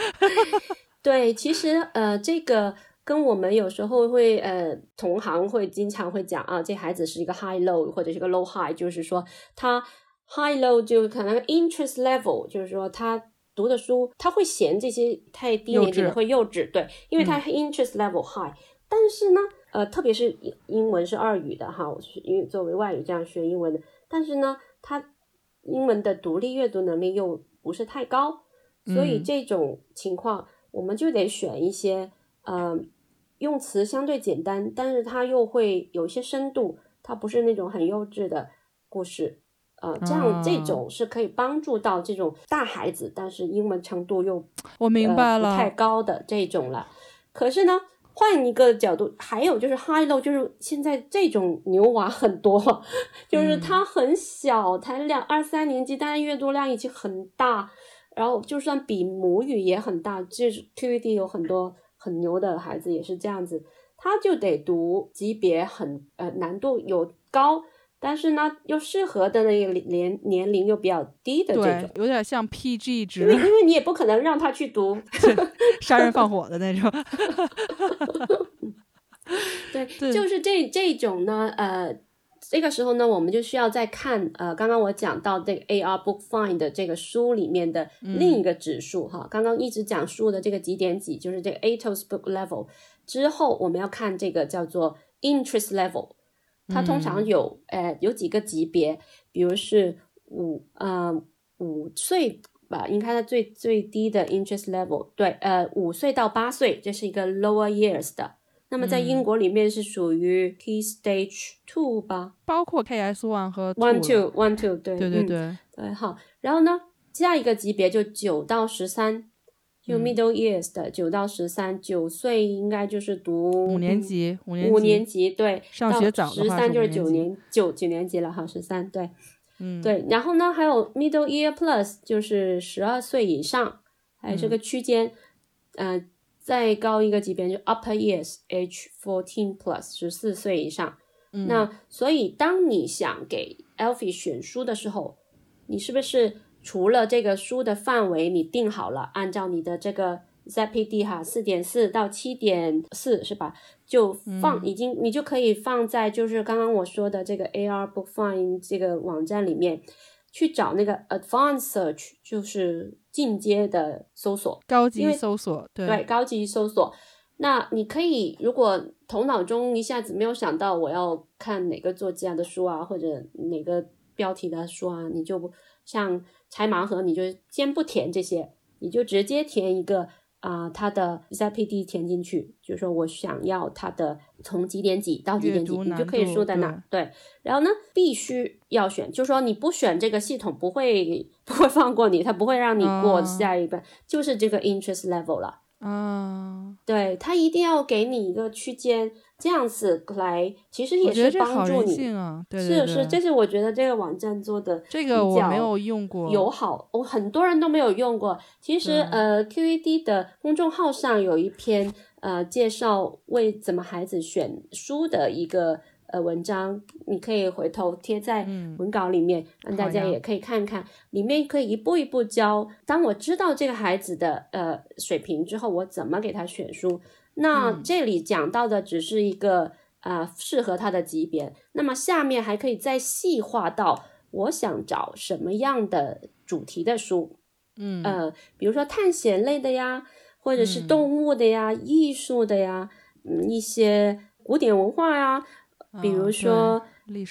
对，其实呃，这个跟我们有时候会呃，同行会经常会讲啊，这孩子是一个 high low 或者是个 low high，就是说他 high low 就可能 interest level，就是说他读的书他会嫌这些太低幼年级的会幼稚，对，因为他 interest level high，、但是呢，呃，特别是英英文是二语的哈，我是因为作为外语这样学英文的，但是呢，他英文的独立阅读能力又不是太高，所以嗯。这种情况我们就得选一些呃用词相对简单，但是它又会有一些深度，它不是那种很幼稚的故事。呃，这样这啊种是可以帮助到这种大孩子，但是英文程度又我明白呃、不太，高的这种了。可是呢，换一个角度，还有就是 high low，就是现在这种牛娃很多，就是嗯他很小，才两二三年级，但是阅读量已经很大，然后就算比母语也很大，就是 QED 有很多很牛的孩子也是这样子，他就得读级别很呃难度有高。但是呢，又适合的那个年年龄又比较低的这种，，有点像 PG 因为值，因为你也不可能让他去读 杀人放火的那种 对，对就是这这种呢，呃，这个时候呢，我们就需要再看，呃，刚刚我讲到这个 AR Book Find 的这个书里面的另一个指数、哈，刚刚一直讲书的这个几点几，就是这个 ATOS Book Level 之后，我们要看这个叫做 Interest Level，它通常有，呃，有几个级别，比如是五，呃，五岁。吧，应该它最最低的 interest level，对，呃，五岁到八岁，这是一个 lower years 的。那么在英嗯。国里面是属于 key stage two 吧。包括 KS one 和，one two，two one two，对嗯对对对，对，好。然后呢，下一个级别就九到十三，就嗯。middle years 的九到十三，九岁应该就是读五年级，五年五级年级，对，上学早十三就是九年九九年级了哈，十三对。嗯，对，然后呢，还有 middle year plus，就是十二岁以上，还有这个嗯区间，呃，再高一个级别就 upper years age fourteen plus，十四岁以上。嗯那所以，当你想给 Alfie 选书的时候，你是不是除了这个书的范围你定好了，按照你的这个 ZPD 哈，四点四到七点四是吧？就放、嗯已经你就可以放在就是刚刚我说的这个 AR Book Find 这个网站里面去找那个 Advanced Search，就是进阶的搜索。高级搜索，对对，高级搜索。那你可以，如果头脑中一下子没有想到我要看哪个作家的书啊，或者哪个标题的书啊，你就不像拆盲盒，你就先不填这些，你就直接填一个啊、它的 ZPD 填进去，就是说我想要它的从几点几到几点几，你就可以输在那。对，然后呢，必须要选，就是说你不选这个系统不会 不会放过你，它不会让你过哦下一个，就是这个 interest level 了。啊，对他一定要给你一个区间，这样子来，其实也是帮助你。啊，对是是，这是我觉得这个网站做的这个我没有用过，友好，我很多人都没有用过。其实呃，QED 的公众号上有一篇呃介绍为怎么孩子选书的一个。呃，文章你可以回头贴在文稿里面，让大家也可以看看，里面可以一步一步教。当我知道这个孩子的呃水平之后，我怎么给他选书？那这里讲到的只是一个呃适合他的级别，那么下面还可以再细化到我想找什么样的主题的书，嗯呃，比如说探险类的呀，或者是动物的呀，艺术的呀，嗯，一些古典文化呀。比如说，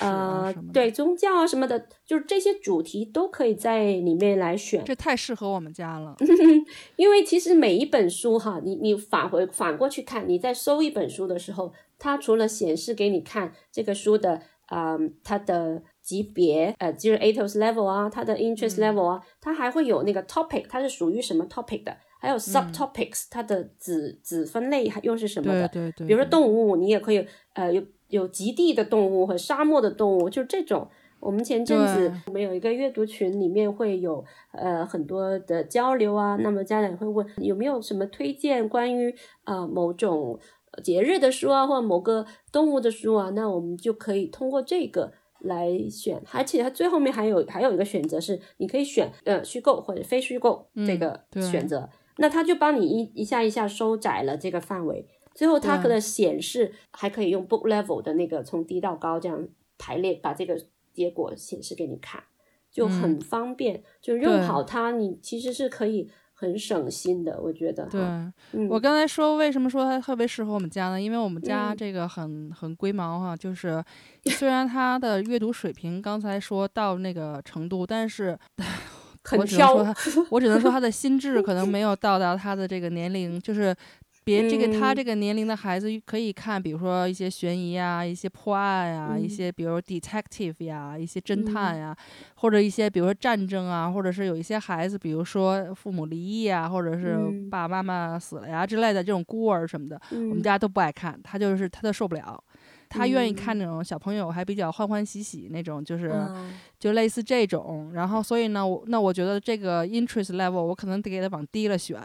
呃，对宗教啊什么的，就是这些主题都可以在里面来选。这太适合我们家了，因为其实每一本书哈，你你返回反过去看，你在搜一本书的时候，它除了显示给你看这个书的啊它的级别，呃，就是 ATOS level 啊，它的 interest level 啊，它还会有那个 topic，它是属于什么 topic 的，还有 subtopics，它的子子分类又是什么的？对对对。比如说动物，你也可以呃有。有极地的动物和沙漠的动物，就这种。我们前阵子我们有一个阅读群，里面会有呃很多的交流啊。那么家长会问有没有什么推荐关于呃某种节日的书啊，或者某个动物的书啊？那我们就可以通过这个来选。而且它最后面还有还有一个选择是，你可以选呃虚构或者非虚构这个选择。那它就帮你一一下一下收窄了这个范围。最后，它的显示还可以用 book level 的那个从低到高这样排列，把这个结果显示给你看，就很方便。就用好它，你其实是可以很省心的，我觉得。对，我刚才说为什么说它特别适合我们家呢？因为我们家这个很很龟毛哈，就是虽然他的阅读水平刚才说到那个程度，但是很挑。我只能说他的心智可能没有到达他的这个年龄，就是。别这个他这个年龄的孩子可以看，比如说一些悬疑啊，一些破案啊，一些比如 detective 呀，一些侦探呀，或者一些比如说战争啊，或者是有一些孩子，比如说父母离异啊，或者是爸爸妈妈死了呀之类的这种孤儿什么的，我们家都不爱看，他就是他都受不了。他愿意看那种小朋友还比较欢欢喜喜那种，就是就类似这种。然后，所以呢，我那我觉得这个 interest level 我可能得给他往低了选。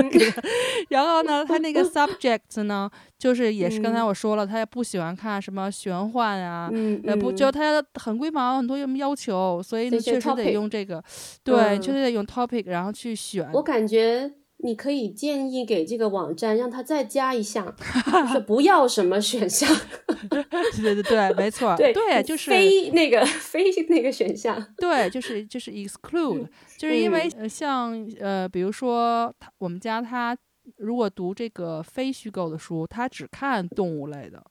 然后呢，他那个 subject 呢，就是也是刚才我说了，他也不喜欢看什么玄幻啊，呃，不就他很龟毛，很多要求，所以你确实得用这个，对，确实得用 topic，然后去选。我感觉。你可以建议给这个网站，让他再加一项，说不要什么选项。对对对，没错，对对，就是非那个非那个选项。对，就是就是 exclude，就是因为像呃，比如说他我们家他如果读这个非虚构的书，他只看动物类的。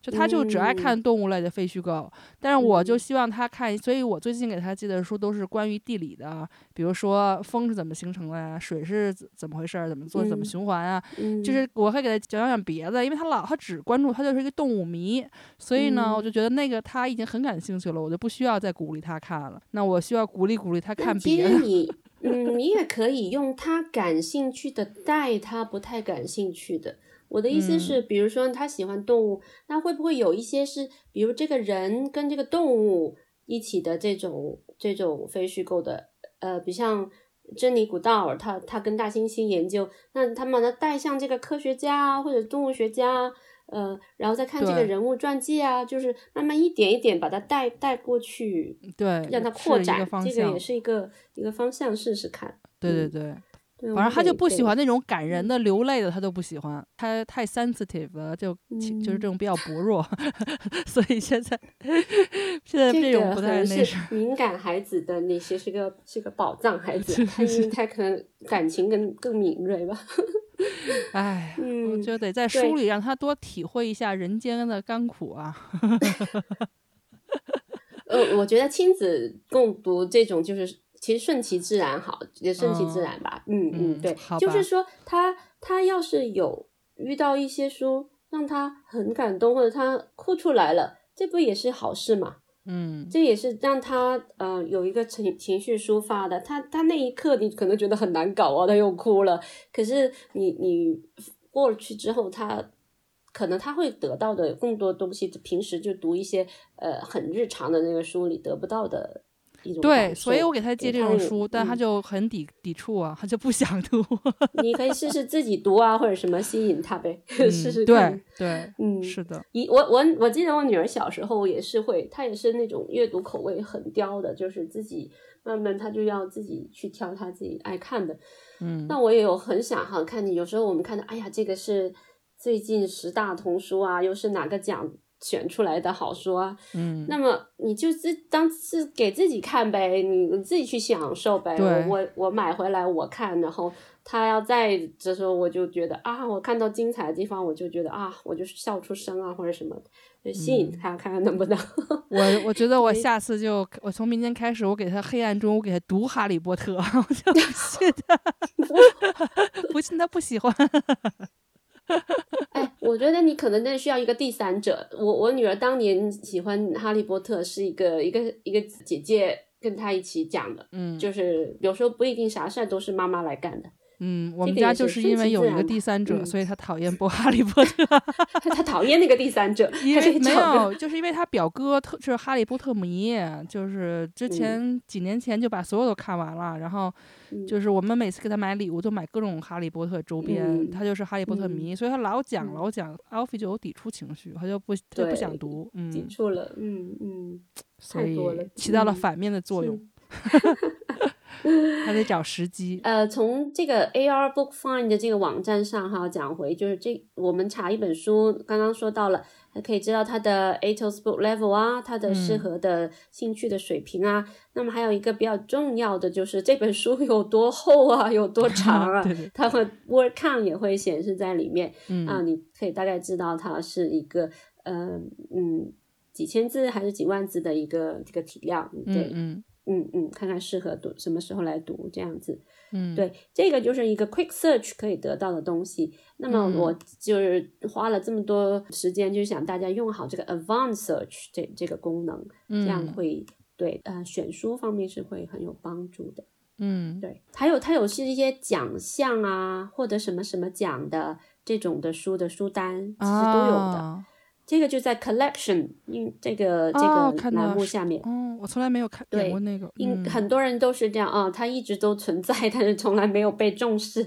就他就只爱看动物类的非虚构，但是我就希望他看，所以我最近给他寄的书都是关于地理的，比如说风是怎么形成的呀，水是怎么回事，怎么做，怎么循环啊，就是我会给他讲讲别的，因为他老他只关注他就是一个动物迷，所以呢，我就觉得那个他已经很感兴趣了，我就不需要再鼓励他看了，那我需要鼓励鼓励他看别的。嗯，你也可以用他感兴趣的带他不太感兴趣的。我的意思是，比如说他喜欢动物，那会不会有一些是，比如这个人跟这个动物一起的这种这种非虚构的，呃，比像珍妮古道尔，他他跟大猩猩研究，那他把它带向这个科学家或者动物学家，呃，然后再看这个人物传记啊，就是慢慢一点一点把它带带过去，对，让它扩展，这个也是一个一个方向，试试看。对对对。反正他就不喜欢那种感人的流泪的，他都不喜欢，他太 sensitive 了，就就是这种比较薄弱，所以现在现在这种不太那是敏感孩子的那些是个是个宝藏孩子，他他可能感情更更敏锐吧。哎，我觉得得在书里让他多体会一下人间的甘苦啊。呃，我觉得亲子共读这种就是。其实顺其自然好，也顺其自然吧。嗯嗯，对，就是说他他要是有遇到一些书让他很感动，或者他哭出来了，这不也是好事嘛？嗯，这也是让他呃有一个情情绪抒发的。他他那一刻你可能觉得很难搞啊，他又哭了。可是你你过去之后，他可能他会得到的更多东西，平时就读一些呃很日常的那个书里得不到的。对，所以我给他借这种书，但他就很抵抵触啊，他就不想读。你可以试试自己读啊，或者什么吸引他呗，试试看。对对，嗯，是的。一我我我记得我女儿小时候也是会，她也是那种阅读口味很刁的，就是自己慢慢她就要自己去挑她自己爱看的。嗯，那我也有很想哈看你，有时候我们看到，哎呀，这个是最近十大童书啊，又是哪个奖？选出来的好书啊，嗯，那么你就自当是给自己看呗，你自己去享受呗。我我买回来我看，然后他要在这时候，我就觉得啊，我看到精彩的地方，我就觉得啊，我就笑出声啊，或者什么，就吸引他看看能不能。我我觉得我 下次就我从明天开始，我给他黑暗中，我给他读《哈利波特》，我就不信他，不信他不喜欢。哎，我觉得你可能那需要一个第三者。我我女儿当年喜欢哈利波特，是一个一个一个姐姐跟她一起讲的。嗯，就是有时候不一定啥事儿都是妈妈来干的。嗯，我们家就是因为有一个第三者，所以他讨厌播《哈利波特》。他讨厌那个第三者，因为没有，就是因为他表哥特是《哈利波特》迷，就是之前几年前就把所有都看完了。然后就是我们每次给他买礼物，都买各种《哈利波特》周边。他就是《哈利波特》迷，所以他老讲老讲，Alfie 就有抵触情绪，他就不他就不想读，嗯，抵触了，嗯嗯，所以起到了反面的作用。还得找时机。呃，从这个 AR Book Find 的这个网站上哈讲回，就是这我们查一本书，刚刚说到了，还可以知道它的 ATOS Book Level 啊，它的适合的兴趣的水平啊。那么还有一个比较重要的就是这本书有多厚啊，有多长啊，它会 Word Count 也会显示在里面。嗯啊，你可以大概知道它是一个呃嗯几千字还是几万字的一个这个体量。对，嗯。嗯嗯嗯，看看适合读什么时候来读这样子，嗯，对，这个就是一个 quick search 可以得到的东西。那么我就是花了这么多时间，就想大家用好这个 advanced search 这这个功能，这样会对呃选书方面是会很有帮助的。嗯，对，还有它有是一些奖项啊，获得什么什么奖的这种的书的书单，其实都有的。这个就在 collection，因这个这个栏目下面。哦，我从来没有看点过那个。因很多人都是这样啊，它一直都存在，但是从来没有被重视。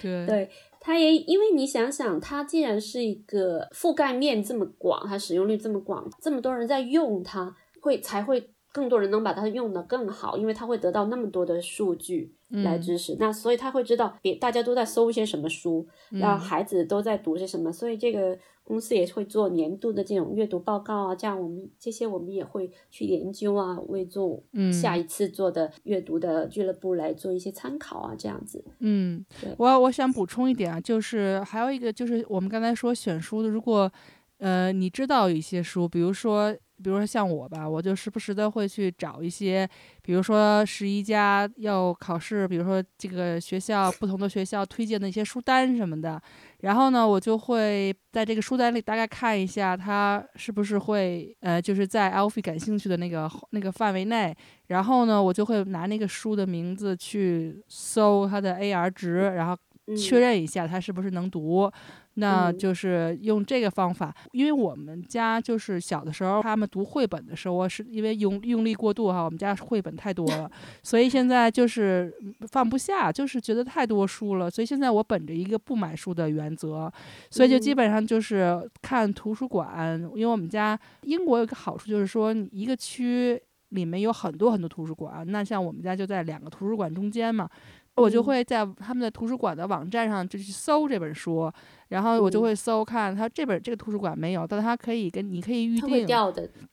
对，对，它也因为你想想，它既然是一个覆盖面这么广，它使用率这么广，这么多人在用它，会才会更多人能把它用的更好，因为它会得到那么多的数据来支持。那所以他会知道别大家都在搜一些什么书，然后孩子都在读些什么，所以这个。公司也会做年度的这种阅读报告啊，这样我们这些我们也会去研究啊，为做下一次做的阅读的俱乐部来做一些参考啊，这样子。嗯，我我想补充一点啊，就是还有一个就是我们刚才说选书的，如果呃你知道一些书，比如说。比如说像我吧，我就时不时的会去找一些，比如说十一家要考试，比如说这个学校不同的学校推荐的一些书单什么的，然后呢，我就会在这个书单里大概看一下，他是不是会呃，就是在 Alfie 感兴趣的那个那个范围内，然后呢，我就会拿那个书的名字去搜它的 AR 值，然后确认一下它是不是能读。那就是用这个方法，因为我们家就是小的时候，他们读绘本的时候，我是因为用用力过度哈，我们家绘本太多了，所以现在就是放不下，就是觉得太多书了，所以现在我本着一个不买书的原则，所以就基本上就是看图书馆，因为我们家英国有个好处就是说，一个区里面有很多很多图书馆，那像我们家就在两个图书馆中间嘛。我就会在他们的图书馆的网站上就去搜这本书，然后我就会搜看他这本这个图书馆没有，但他可以跟你可以预定，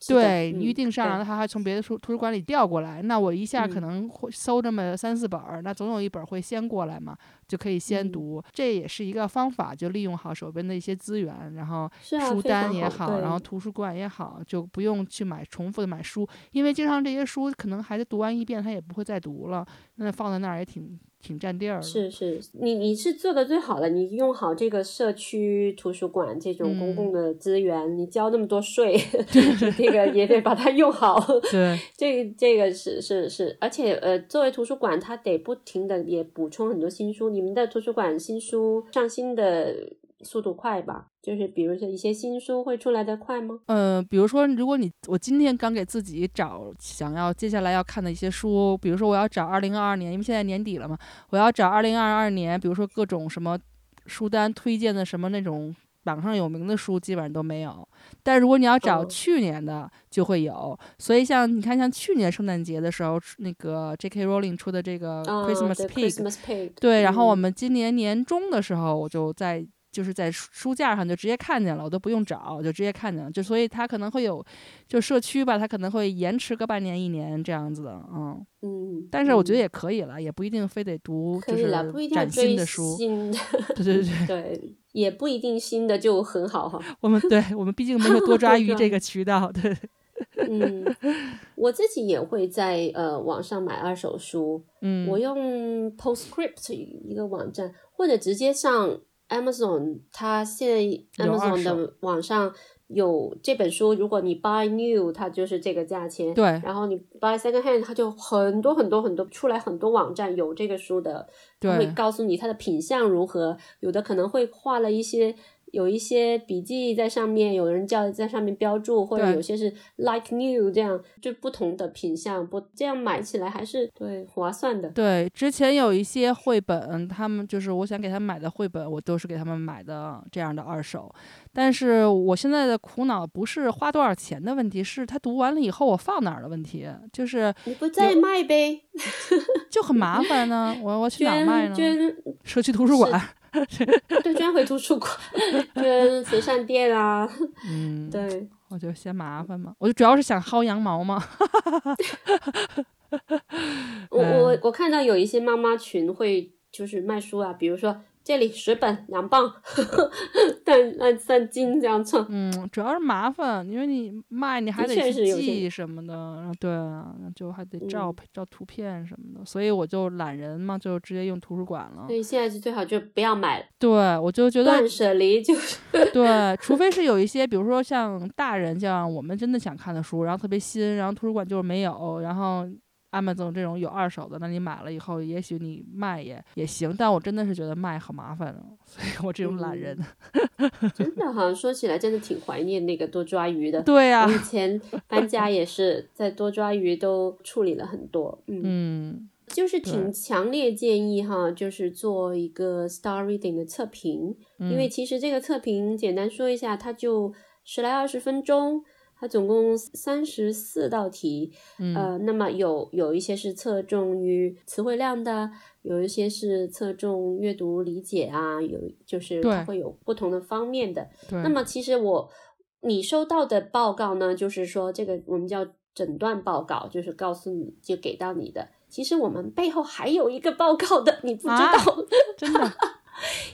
对，预定上，然后他还从别的书图书馆里调过来，那我一下可能会搜这么三四本儿，那总有一本会先过来嘛，就可以先读，这也是一个方法，就利用好手边的一些资源，然后书单也好，然后图书馆也好，就不用去买重复的买书，因为经常这些书可能孩子读完一遍他也不会再读了，那放在那儿也挺。挺占地儿。是是，你你是做的最好的，你用好这个社区图书馆这种公共的资源，你交那么多税，这个也得把它用好。对，这这个是是是，而且呃，作为图书馆，它得不停的也补充很多新书。你们的图书馆新书上新的。速度快吧，就是比如说一些新书会出来的快吗？呃，比如说，如果你我今天刚给自己找想要接下来要看的一些书，比如说我要找二零二二年，因为现在年底了嘛，我要找二零二二年，比如说各种什么书单推荐的什么那种榜上有名的书，基本上都没有。但如果你要找去年的，就会有。所以像你看，像去年圣诞节的时候，那个 J.K. Rowling 出的这个 Christmas Pig，对，然后我们今年年中的时候，我就在。就是在书架上就直接看见了，我都不用找，就直接看见了。就所以它可能会有，就社区吧，它可能会延迟个半年一年这样子的，嗯嗯。但是我觉得也可以了，也不一定非得读就是崭新的书。对对对 对，也不一定新的就很好哈。我们对我们毕竟没有多抓鱼这个渠道，对。嗯，我自己也会在呃网上买二手书，嗯，我用 Postscript 一个网站，或者直接上。Amazon，它现在 Amazon 的网上有这本书，如果你 buy new，它就是这个价钱。对。然后你 buy second hand，它就很多很多很多出来很多网站有这个书的，会告诉你它的品相如何，有的可能会画了一些。有一些笔记在上面，有人叫在上面标注，或者有些是 like new 这样，就不同的品相，不这样买起来还是对划算的。对，之前有一些绘本，他们就是我想给他们买的绘本，我都是给他们买的这样的二手。但是我现在的苦恼不是花多少钱的问题，是他读完了以后我放哪儿的问题。就是你不再卖呗，就很麻烦呢。我我去哪卖呢？捐社区图书馆。对，捐回图书馆，捐慈善店啊。嗯，对，我就嫌麻烦嘛，我就主要是想薅羊毛嘛。我我我看到有一些妈妈群会就是卖书啊，比如说。这里十本两磅，但按三斤这样称。嗯，主要是麻烦，因为你卖你还得去记什么的，对啊，就还得照照图片什么的，所以我就懒人嘛，就直接用图书馆了。所以现在是最好就不要买了。对，我就觉得断舍离就是。对，除非是有一些，比如说像大人，这样我们真的想看的书，然后特别新，然后图书馆就是没有，然后。Amazon 这种有二手的，那你买了以后，也许你卖也也行。但我真的是觉得卖很麻烦，所以我这种懒人。真的好像，说起来真的挺怀念那个多抓鱼的。对呀，以前搬家也是在多抓鱼都处理了很多。嗯，就是挺强烈建议哈，就是做一个 Star Reading 的测评，因为其实这个测评简单说一下，它就十来二十分钟。它总共三十四道题，呃，那么有有一些是侧重于词汇量的，有一些是侧重阅读理解啊，有就是它会有不同的方面的。那么其实我你收到的报告呢，就是说这个我们叫诊断报告，就是告诉你就给到你的。其实我们背后还有一个报告的，你不知道，真的。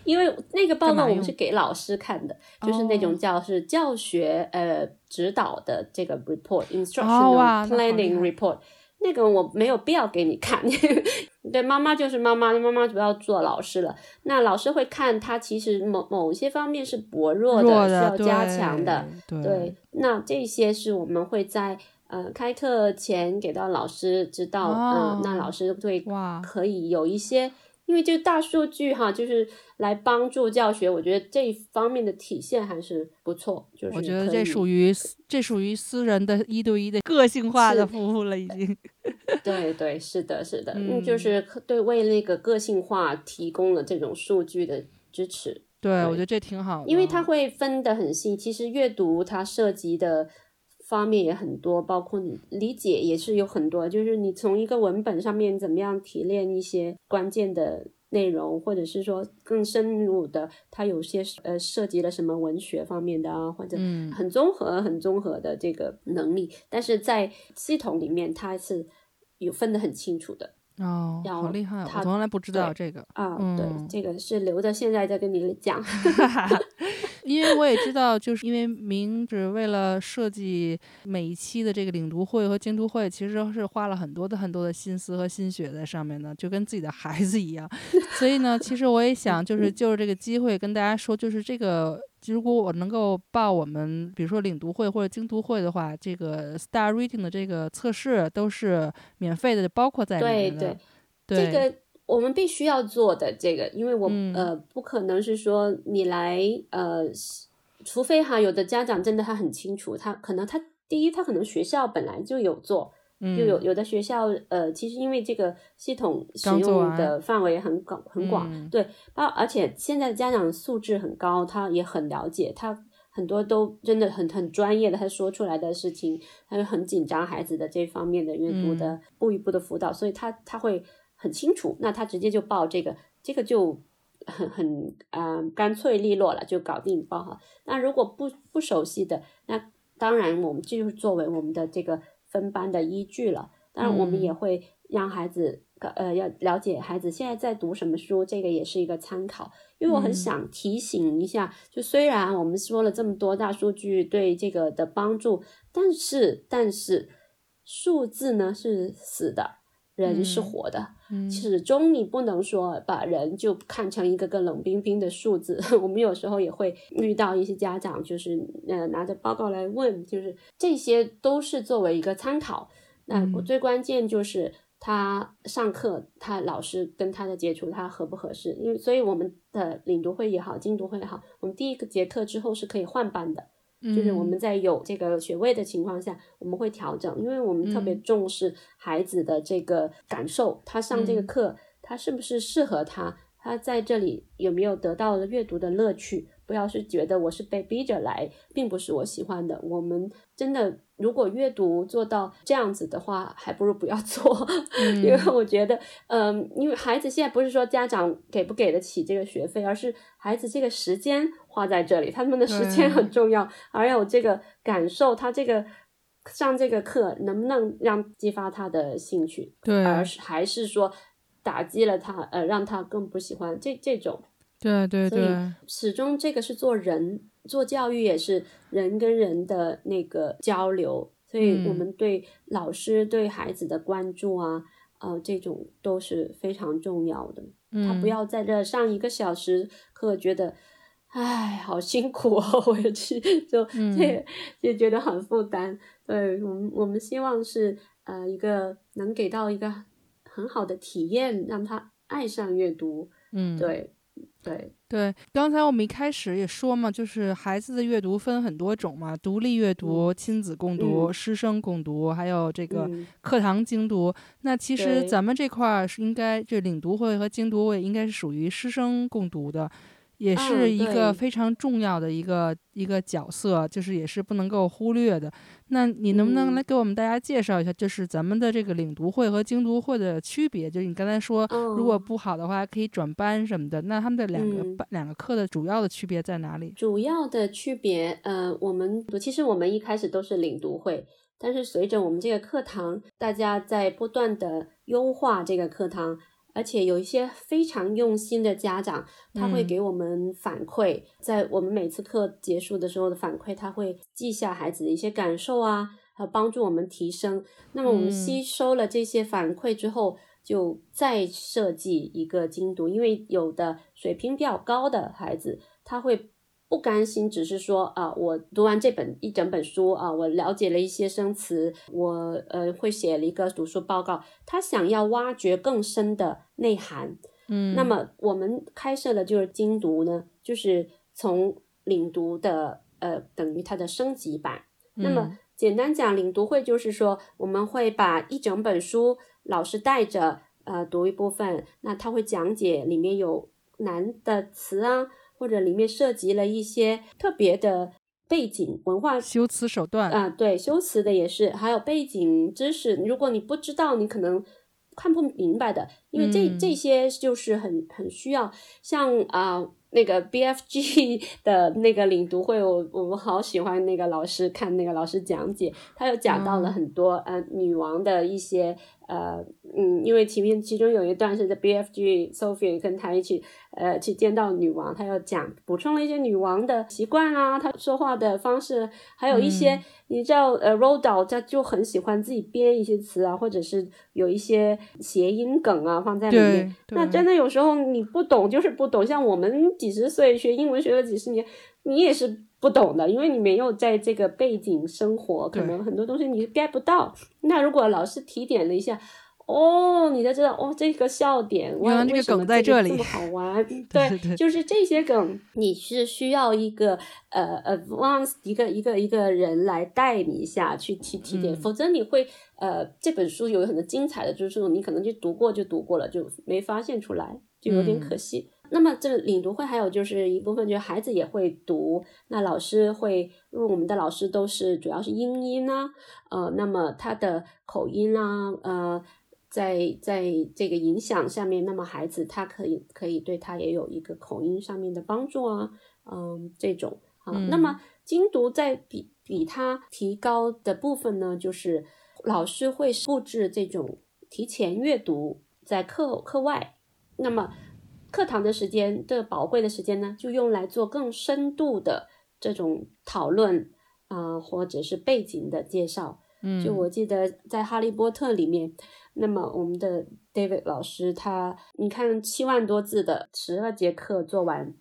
因为那个报告我们是给老师看的，就是那种叫是教学呃指导的这个 report，instructional planning report。那个我没有必要给你看，对妈妈就是妈妈，妈妈不要做老师了。那老师会看他其实某某些方面是薄弱的，需要加强的。对，那这些是我们会在呃开课前给到老师知道，嗯，那老师会可以有一些。因为就大数据哈，就是来帮助教学，我觉得这一方面的体现还是不错。就是我觉得这属于这属于私人的一对一的个性化的服务了，已经。对对，是的，是的，嗯，就是对为那个个性化提供了这种数据的支持。对，我觉得这挺好，因为它会分得很细。其实阅读它涉及的。方面也很多，包括你理解也是有很多，就是你从一个文本上面怎么样提炼一些关键的内容，或者是说更深入的，它有些呃涉及了什么文学方面的啊，或者很综合、很综合的这个能力，但是在系统里面它是有分得很清楚的。哦，好厉害！我从来不知道这个啊。对，这个是留着现在再跟你讲。因为我也知道，就是因为明只为了设计每一期的这个领读会和精读会，其实是花了很多的很多的心思和心血在上面的，就跟自己的孩子一样。所以呢，其实我也想，就是 就是这个机会跟大家说，就是这个，如果我能够报我们，比如说领读会或者精读会的话，这个 Star Reading 的这个测试都是免费的，包括在里面的。对对，这个。我们必须要做的这个，因为我呃不可能是说你来呃，除非哈有的家长真的他很清楚，他可能他第一他可能学校本来就有做，就有有的学校呃其实因为这个系统使用的范围很广很广，对，包而且现在的家长素质很高，他也很了解，他很多都真的很很专业的，他说出来的事情，他就很紧张孩子的这方面的阅读的步一步的辅导，所以他他会。很清楚，那他直接就报这个，这个就很很嗯干脆利落了，就搞定报好。那如果不不熟悉的，那当然我们这就是作为我们的这个分班的依据了。当然我们也会让孩子呃要了解孩子现在在读什么书，这个也是一个参考。因为我很想提醒一下，就虽然我们说了这么多大数据对这个的帮助，但是但是数字呢是死的。人是活的，始终你不能说把人就看成一个个冷冰冰的数字。我们有时候也会遇到一些家长，就是呃拿着报告来问，就是这些都是作为一个参考。那我最关键就是他上课，他老师跟他的接触，他合不合适？因为所以我们的领读会也好，精读会也好，我们第一个节课之后是可以换班的。就是我们在有这个学位的情况下，我们会调整，因为我们特别重视孩子的这个感受，他上这个课，他是不是适合他，他在这里有没有得到了阅读的乐趣。不要是觉得我是被逼着来，并不是我喜欢的。我们真的如果阅读做到这样子的话，还不如不要做，因为我觉得，嗯，因为孩子现在不是说家长给不给得起这个学费，而是孩子这个时间花在这里，他们的时间很重要，还有这个感受，他这个上这个课能不能让激发他的兴趣，对，而是还是说打击了他，呃，让他更不喜欢这这种。对对对，始终这个是做人做教育，也是人跟人的那个交流，所以我们对老师对孩子的关注啊，呃，这种都是非常重要的。他不要在这上一个小时课，觉得，哎，好辛苦哦，我也去，就这就觉得很负担。对我们，我们希望是呃一个能给到一个很好的体验，让他爱上阅读。嗯，对。对对，刚才我们一开始也说嘛，就是孩子的阅读分很多种嘛，独立阅读、亲子共读、师生共读，还有这个课堂精读。那其实咱们这块儿是应该，这领读会和精读会应该是属于师生共读的。也是一个非常重要的一个一个角色，就是也是不能够忽略的。那你能不能来给我们大家介绍一下，就是咱们的这个领读会和精读会的区别？就是你刚才说，如果不好的话可以转班什么的，那他们的两个班两个课的主要的区别在哪里？主要的区别，呃，我们其实我们一开始都是领读会，但是随着我们这个课堂，大家在不断的优化这个课堂。而且有一些非常用心的家长，他会给我们反馈，在我们每次课结束的时候的反馈，他会记下孩子的一些感受啊，和帮助我们提升。那么我们吸收了这些反馈之后，就再设计一个精读，因为有的水平比较高的孩子，他会。不甘心，只是说啊，我读完这本一整本书啊，我了解了一些生词，我呃会写了一个读书报告。他想要挖掘更深的内涵，嗯，那么我们开设的就是精读呢，就是从领读的呃等于它的升级版。那么简单讲，领读会就是说我们会把一整本书老师带着呃读一部分，那他会讲解里面有难的词啊。或者里面涉及了一些特别的背景文化修辞手段啊，对，修辞的也是，还有背景知识。如果你不知道，你可能看不明白的，因为这这些就是很很需要，像啊。那个 BFG 的那个领读会，我我们好喜欢那个老师看那个老师讲解，他又讲到了很多呃女王的一些呃，嗯，因为前面其中有一段是在 BFG Sophie 跟他一起，呃，去见到女王，他要讲补充了一些女王的习惯啊，他说话的方式，还有一些你知道，呃 r o d a l 他就很喜欢自己编一些词啊，或者是有一些谐音梗啊放在里面。那真的有时候你不懂就是不懂，像我们几十岁学英文学了几十年，你也是不懂的，因为你没有在这个背景生活，可能很多东西你 get 不到。那如果老师提点了一下。哦，你才知道哦，这个笑点，原来这个梗在这里，这么好玩。对，就是这些梗，你是需要一个呃 advance 一个一个一个人来带你一下去提提点，否则你会呃，这本书有很多精彩的，就是你可能就读过就读过了，就没发现出来，就有点可惜。那么这个领读会还有就是一部分，就是孩子也会读，那老师会，因为我们的老师都是主要是英音啊，呃，那么他的口音啊，呃。在在这个影响下面，那么孩子他可以可以对他也有一个口音上面的帮助啊，嗯，这种。啊，那么精读在比比他提高的部分呢，就是老师会布置这种提前阅读在课课外，那么课堂的时间的宝贵的时间呢，就用来做更深度的这种讨论啊，或者是背景的介绍。嗯，就我记得在《哈利波特》里面。那么我们的 David 老师，他你看七万多字的十二节课做完，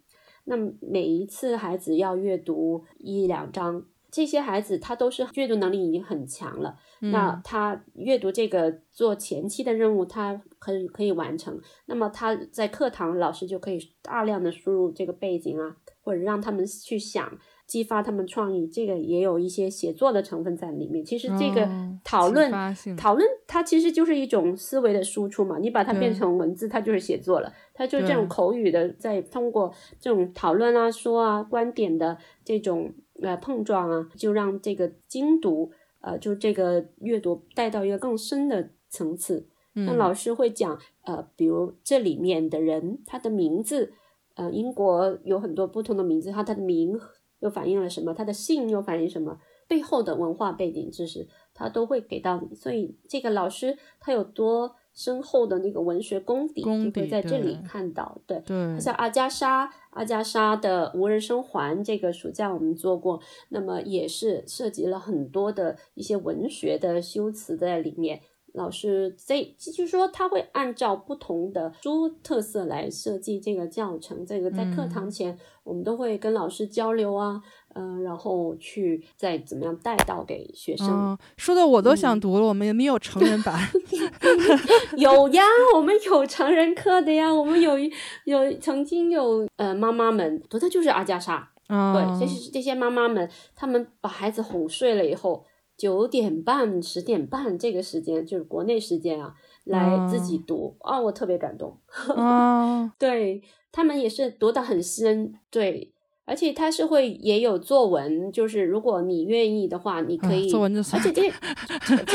那么每一次孩子要阅读一两章，这些孩子他都是阅读能力已经很强了。那他阅读这个做前期的任务，他可以可以完成。那么他在课堂，老师就可以大量的输入这个背景啊，或者让他们去想。激发他们创意，这个也有一些写作的成分在里面。其实这个讨论讨论，它其实就是一种思维的输出嘛。你把它变成文字，它就是写作了。它就是这种口语的，在通过这种讨论啊、说啊、观点的这种呃碰撞啊，就让这个精读呃，就这个阅读带到一个更深的层次。那老师会讲呃，比如这里面的人他的名字，呃，英国有很多不同的名字，他他的名。又反映了什么？他的姓又反映什么？背后的文化背景知识，他都会给到你。所以这个老师他有多深厚的那个文学功底，就会在这里看到。对，像阿加莎，阿加莎的《无人生还》这个暑假我们做过，那么也是涉及了很多的一些文学的修辞在里面。老师这就是说，他会按照不同的书特色来设计这个教程。这个在课堂前，我们都会跟老师交流啊，嗯，然后去再怎么样带到给学生。说的我都想读了，我们也没有成人版。有呀，我们有成人课的呀，我们有有曾经有呃妈妈们读的就是阿加莎，对，这些这些妈妈们，他们把孩子哄睡了以后。九点半、十点半这个时间就是国内时间啊，来自己读啊，我特别感动。啊，对他们也是读得很深，对，而且他是会也有作文，就是如果你愿意的话，你可以。作文就而且这，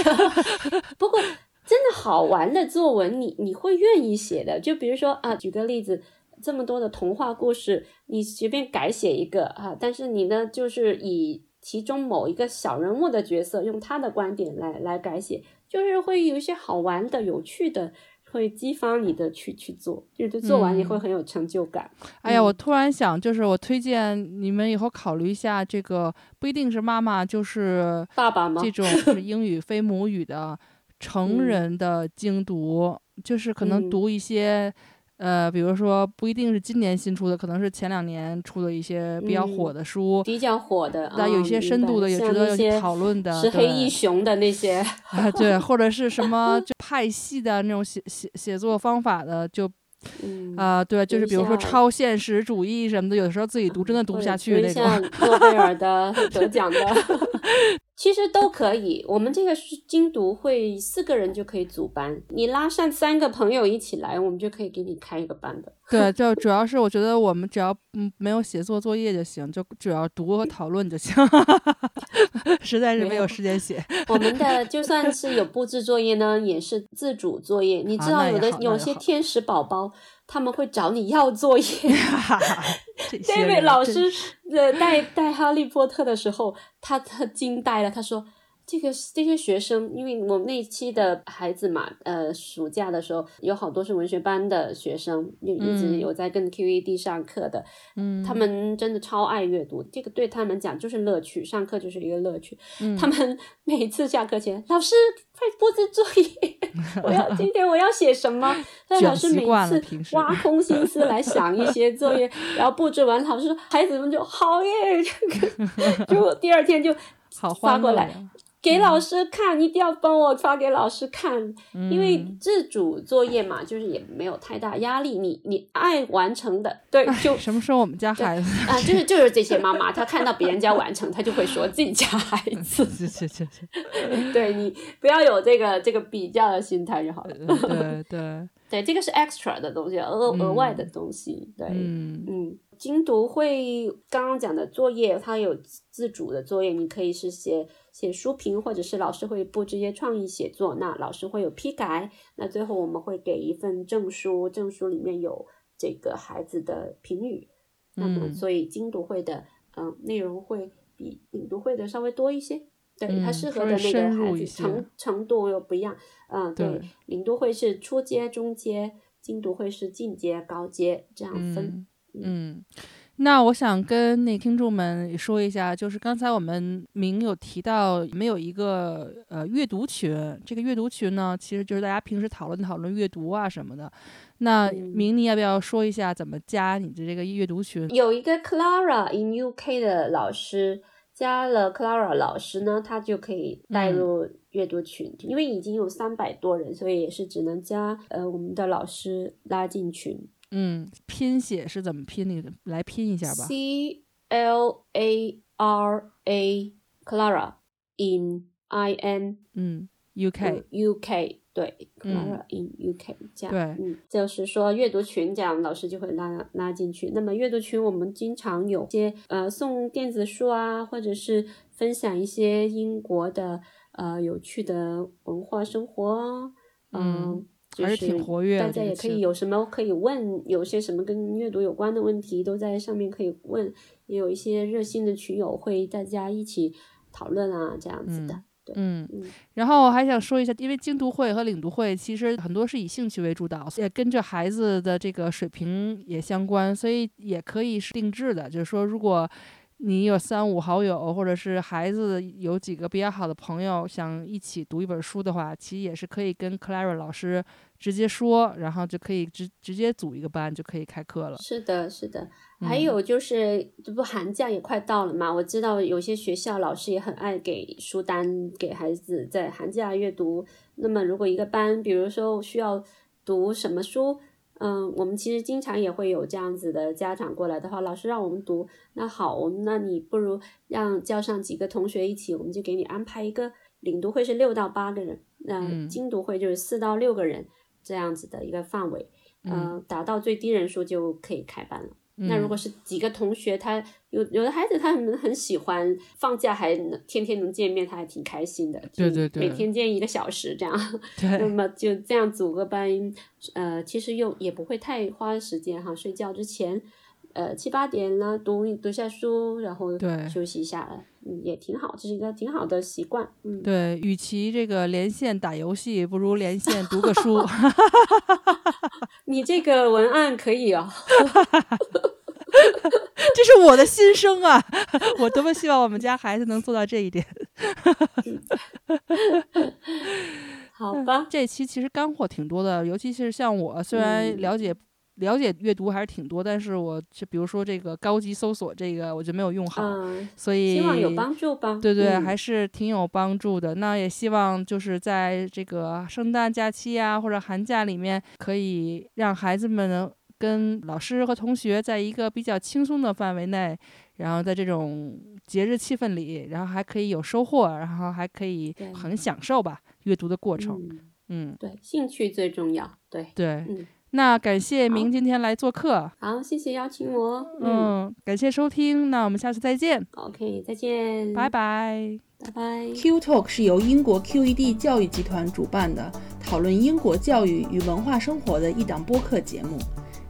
不过真的好玩的作文，你你会愿意写的。就比如说啊，举个例子，这么多的童话故事，你随便改写一个啊，但是你呢，就是以。其中某一个小人物的角色，用他的观点来来改写，就是会有一些好玩的、有趣的，会激发你的去去做，就是做完也会很有成就感。哎呀，我突然想，就是我推荐你们以后考虑一下，这个不一定是妈妈，就是爸爸吗？这种 是英语非母语的成人的精读，就是可能读一些。呃，比如说不一定是今年新出的，可能是前两年出的一些比较火的书，比较火的，那有一些深度的，也值得讨论的，石黑一雄的那些，对，或者是什么 就派系的那种写写写作方法的，就。啊，对，就是比如说超现实主义什么的，有的时候自己读真的读不下去那种。像诺贝尔的得奖的，其实都可以。我们这个是精读会，四个人就可以组班，你拉上三个朋友一起来，我们就可以给你开一个班的。对，就主要是我觉得我们只要嗯没有写作作业就行，就主要读和讨论就行。实在是没有时间写。我们的 就算是有布置作业呢，也是自主作业。你知道有的有些天使宝宝。他们会找你要作业。这位老师呃带带哈利波特的时候，他他惊呆了，他说：“这个这些学生，因为我们那一期的孩子嘛，呃，暑假的时候有好多是文学班的学生，就一直有在跟 QED 上课的，嗯，他们真的超爱阅读，这个对他们讲就是乐趣，上课就是一个乐趣。他们 每次下课前，老师快布置作业，我要 今天我要写什么？但老师每次挖空心思来想一些作业，然后布置完，老师说孩子们就好耶，就第二天就好发过来。给老师看，一定要帮我发给老师看，因为自主作业嘛，就是也没有太大压力。你你爱完成的，对，就什么时候我们家孩子啊，就是 就是这些妈妈，她看到别人家完成，她就会说自己家孩子，对你不要有这个这个比较的心态就好了。对对对，这个是 extra 的东西，额额外的东西。对，嗯嗯。精读会刚刚讲的作业，它有自主的作业，你可以是写写书评，或者是老师会布置一些创意写作，那老师会有批改，那最后我们会给一份证书，证书里面有这个孩子的评语。那么，所以精读会的嗯内容会比领读会的稍微多一些，对它适合的那个孩子程程度又不一样。嗯，对，领读会是初阶、中阶，精读会是进阶、高阶这样分。嗯，那我想跟那听众们说一下，就是刚才我们明有提到没有一个呃阅读群，这个阅读群呢，其实就是大家平时讨论讨论阅读啊什么的。那明你要不要说一下怎么加你的这个阅读群？有一个 Clara in UK 的老师加了 Clara 老师呢，他就可以带入阅读群，因为已经有三百多人，所以也是只能加呃我们的老师拉进群。嗯，拼写是怎么拼的？来拼一下吧。C L A R A Clara in I N 嗯 U K U K 对 Clara in U K 这样对嗯就是说阅读群这样老师就会拉拉进去。那么阅读群我们经常有些呃送电子书啊，或者是分享一些英国的呃有趣的文化生活嗯。还是挺活跃，大家也可以有什么可以问，有些什么跟阅读有关的问题都在上面可以问，也有一些热心的群友会大家一起讨论啊，这样子的。对，嗯嗯。然后我还想说一下，因为精读会和领读会其实很多是以兴趣为主导，也跟着孩子的这个水平也相关，所以也可以是定制的，就是说如果。你有三五好友，或者是孩子有几个比较好的朋友，想一起读一本书的话，其实也是可以跟 Clara 老师直接说，然后就可以直直接组一个班，就可以开课了。是的，是的。还有就是，这不寒假也快到了嘛？我知道有些学校老师也很爱给书单给孩子在寒假阅读。那么如果一个班，比如说需要读什么书？嗯，我们其实经常也会有这样子的家长过来的话，老师让我们读，那好，我们那你不如让叫上几个同学一起，我们就给你安排一个领读会是六到八个人，那精读会就是四到六个人这样子的一个范围，嗯，达到最低人数就可以开班了。那如果是几个同学，他有有的孩子他很很喜欢放假还能天天能见面，他还挺开心的。对对对，每天见一个小时这样。对。那么就这样组个班，呃，其实又也不会太花时间哈。睡觉之前，呃，七八点呢读读下书，然后休息一下，嗯，也挺好，这是一个挺好的习惯。嗯，对，与其这个连线打游戏，不如连线读个书。你这个文案可以哦。这是我的心声啊！我多么希望我们家孩子能做到这一点。好吧，这期其实干货挺多的，尤其是像我，虽然了解了解阅读还是挺多，但是我就比如说这个高级搜索这个，我就没有用好，所以希望有帮助吧。对对，还是挺有帮助的。那也希望就是在这个圣诞假期啊，或者寒假里面，可以让孩子们能。跟老师和同学在一个比较轻松的范围内，然后在这种节日气氛里，然后还可以有收获，然后还可以很享受吧阅读的过程。嗯，对，兴趣最重要。对对，那感谢明今天来做客。好，谢谢邀请我。嗯，感谢收听，那我们下次再见。OK，再见。拜拜。拜拜。Q Talk 是由英国 QED 教育集团主办的，讨论英国教育与文化生活的一档播客节目。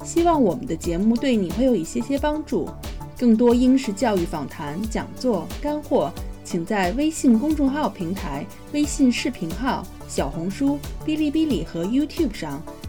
希望我们的节目对你会有一些些帮助。更多英式教育访谈、讲座、干货。请在微信公众号平台、微信视频号、小红书、哔哩哔哩和 YouTube 上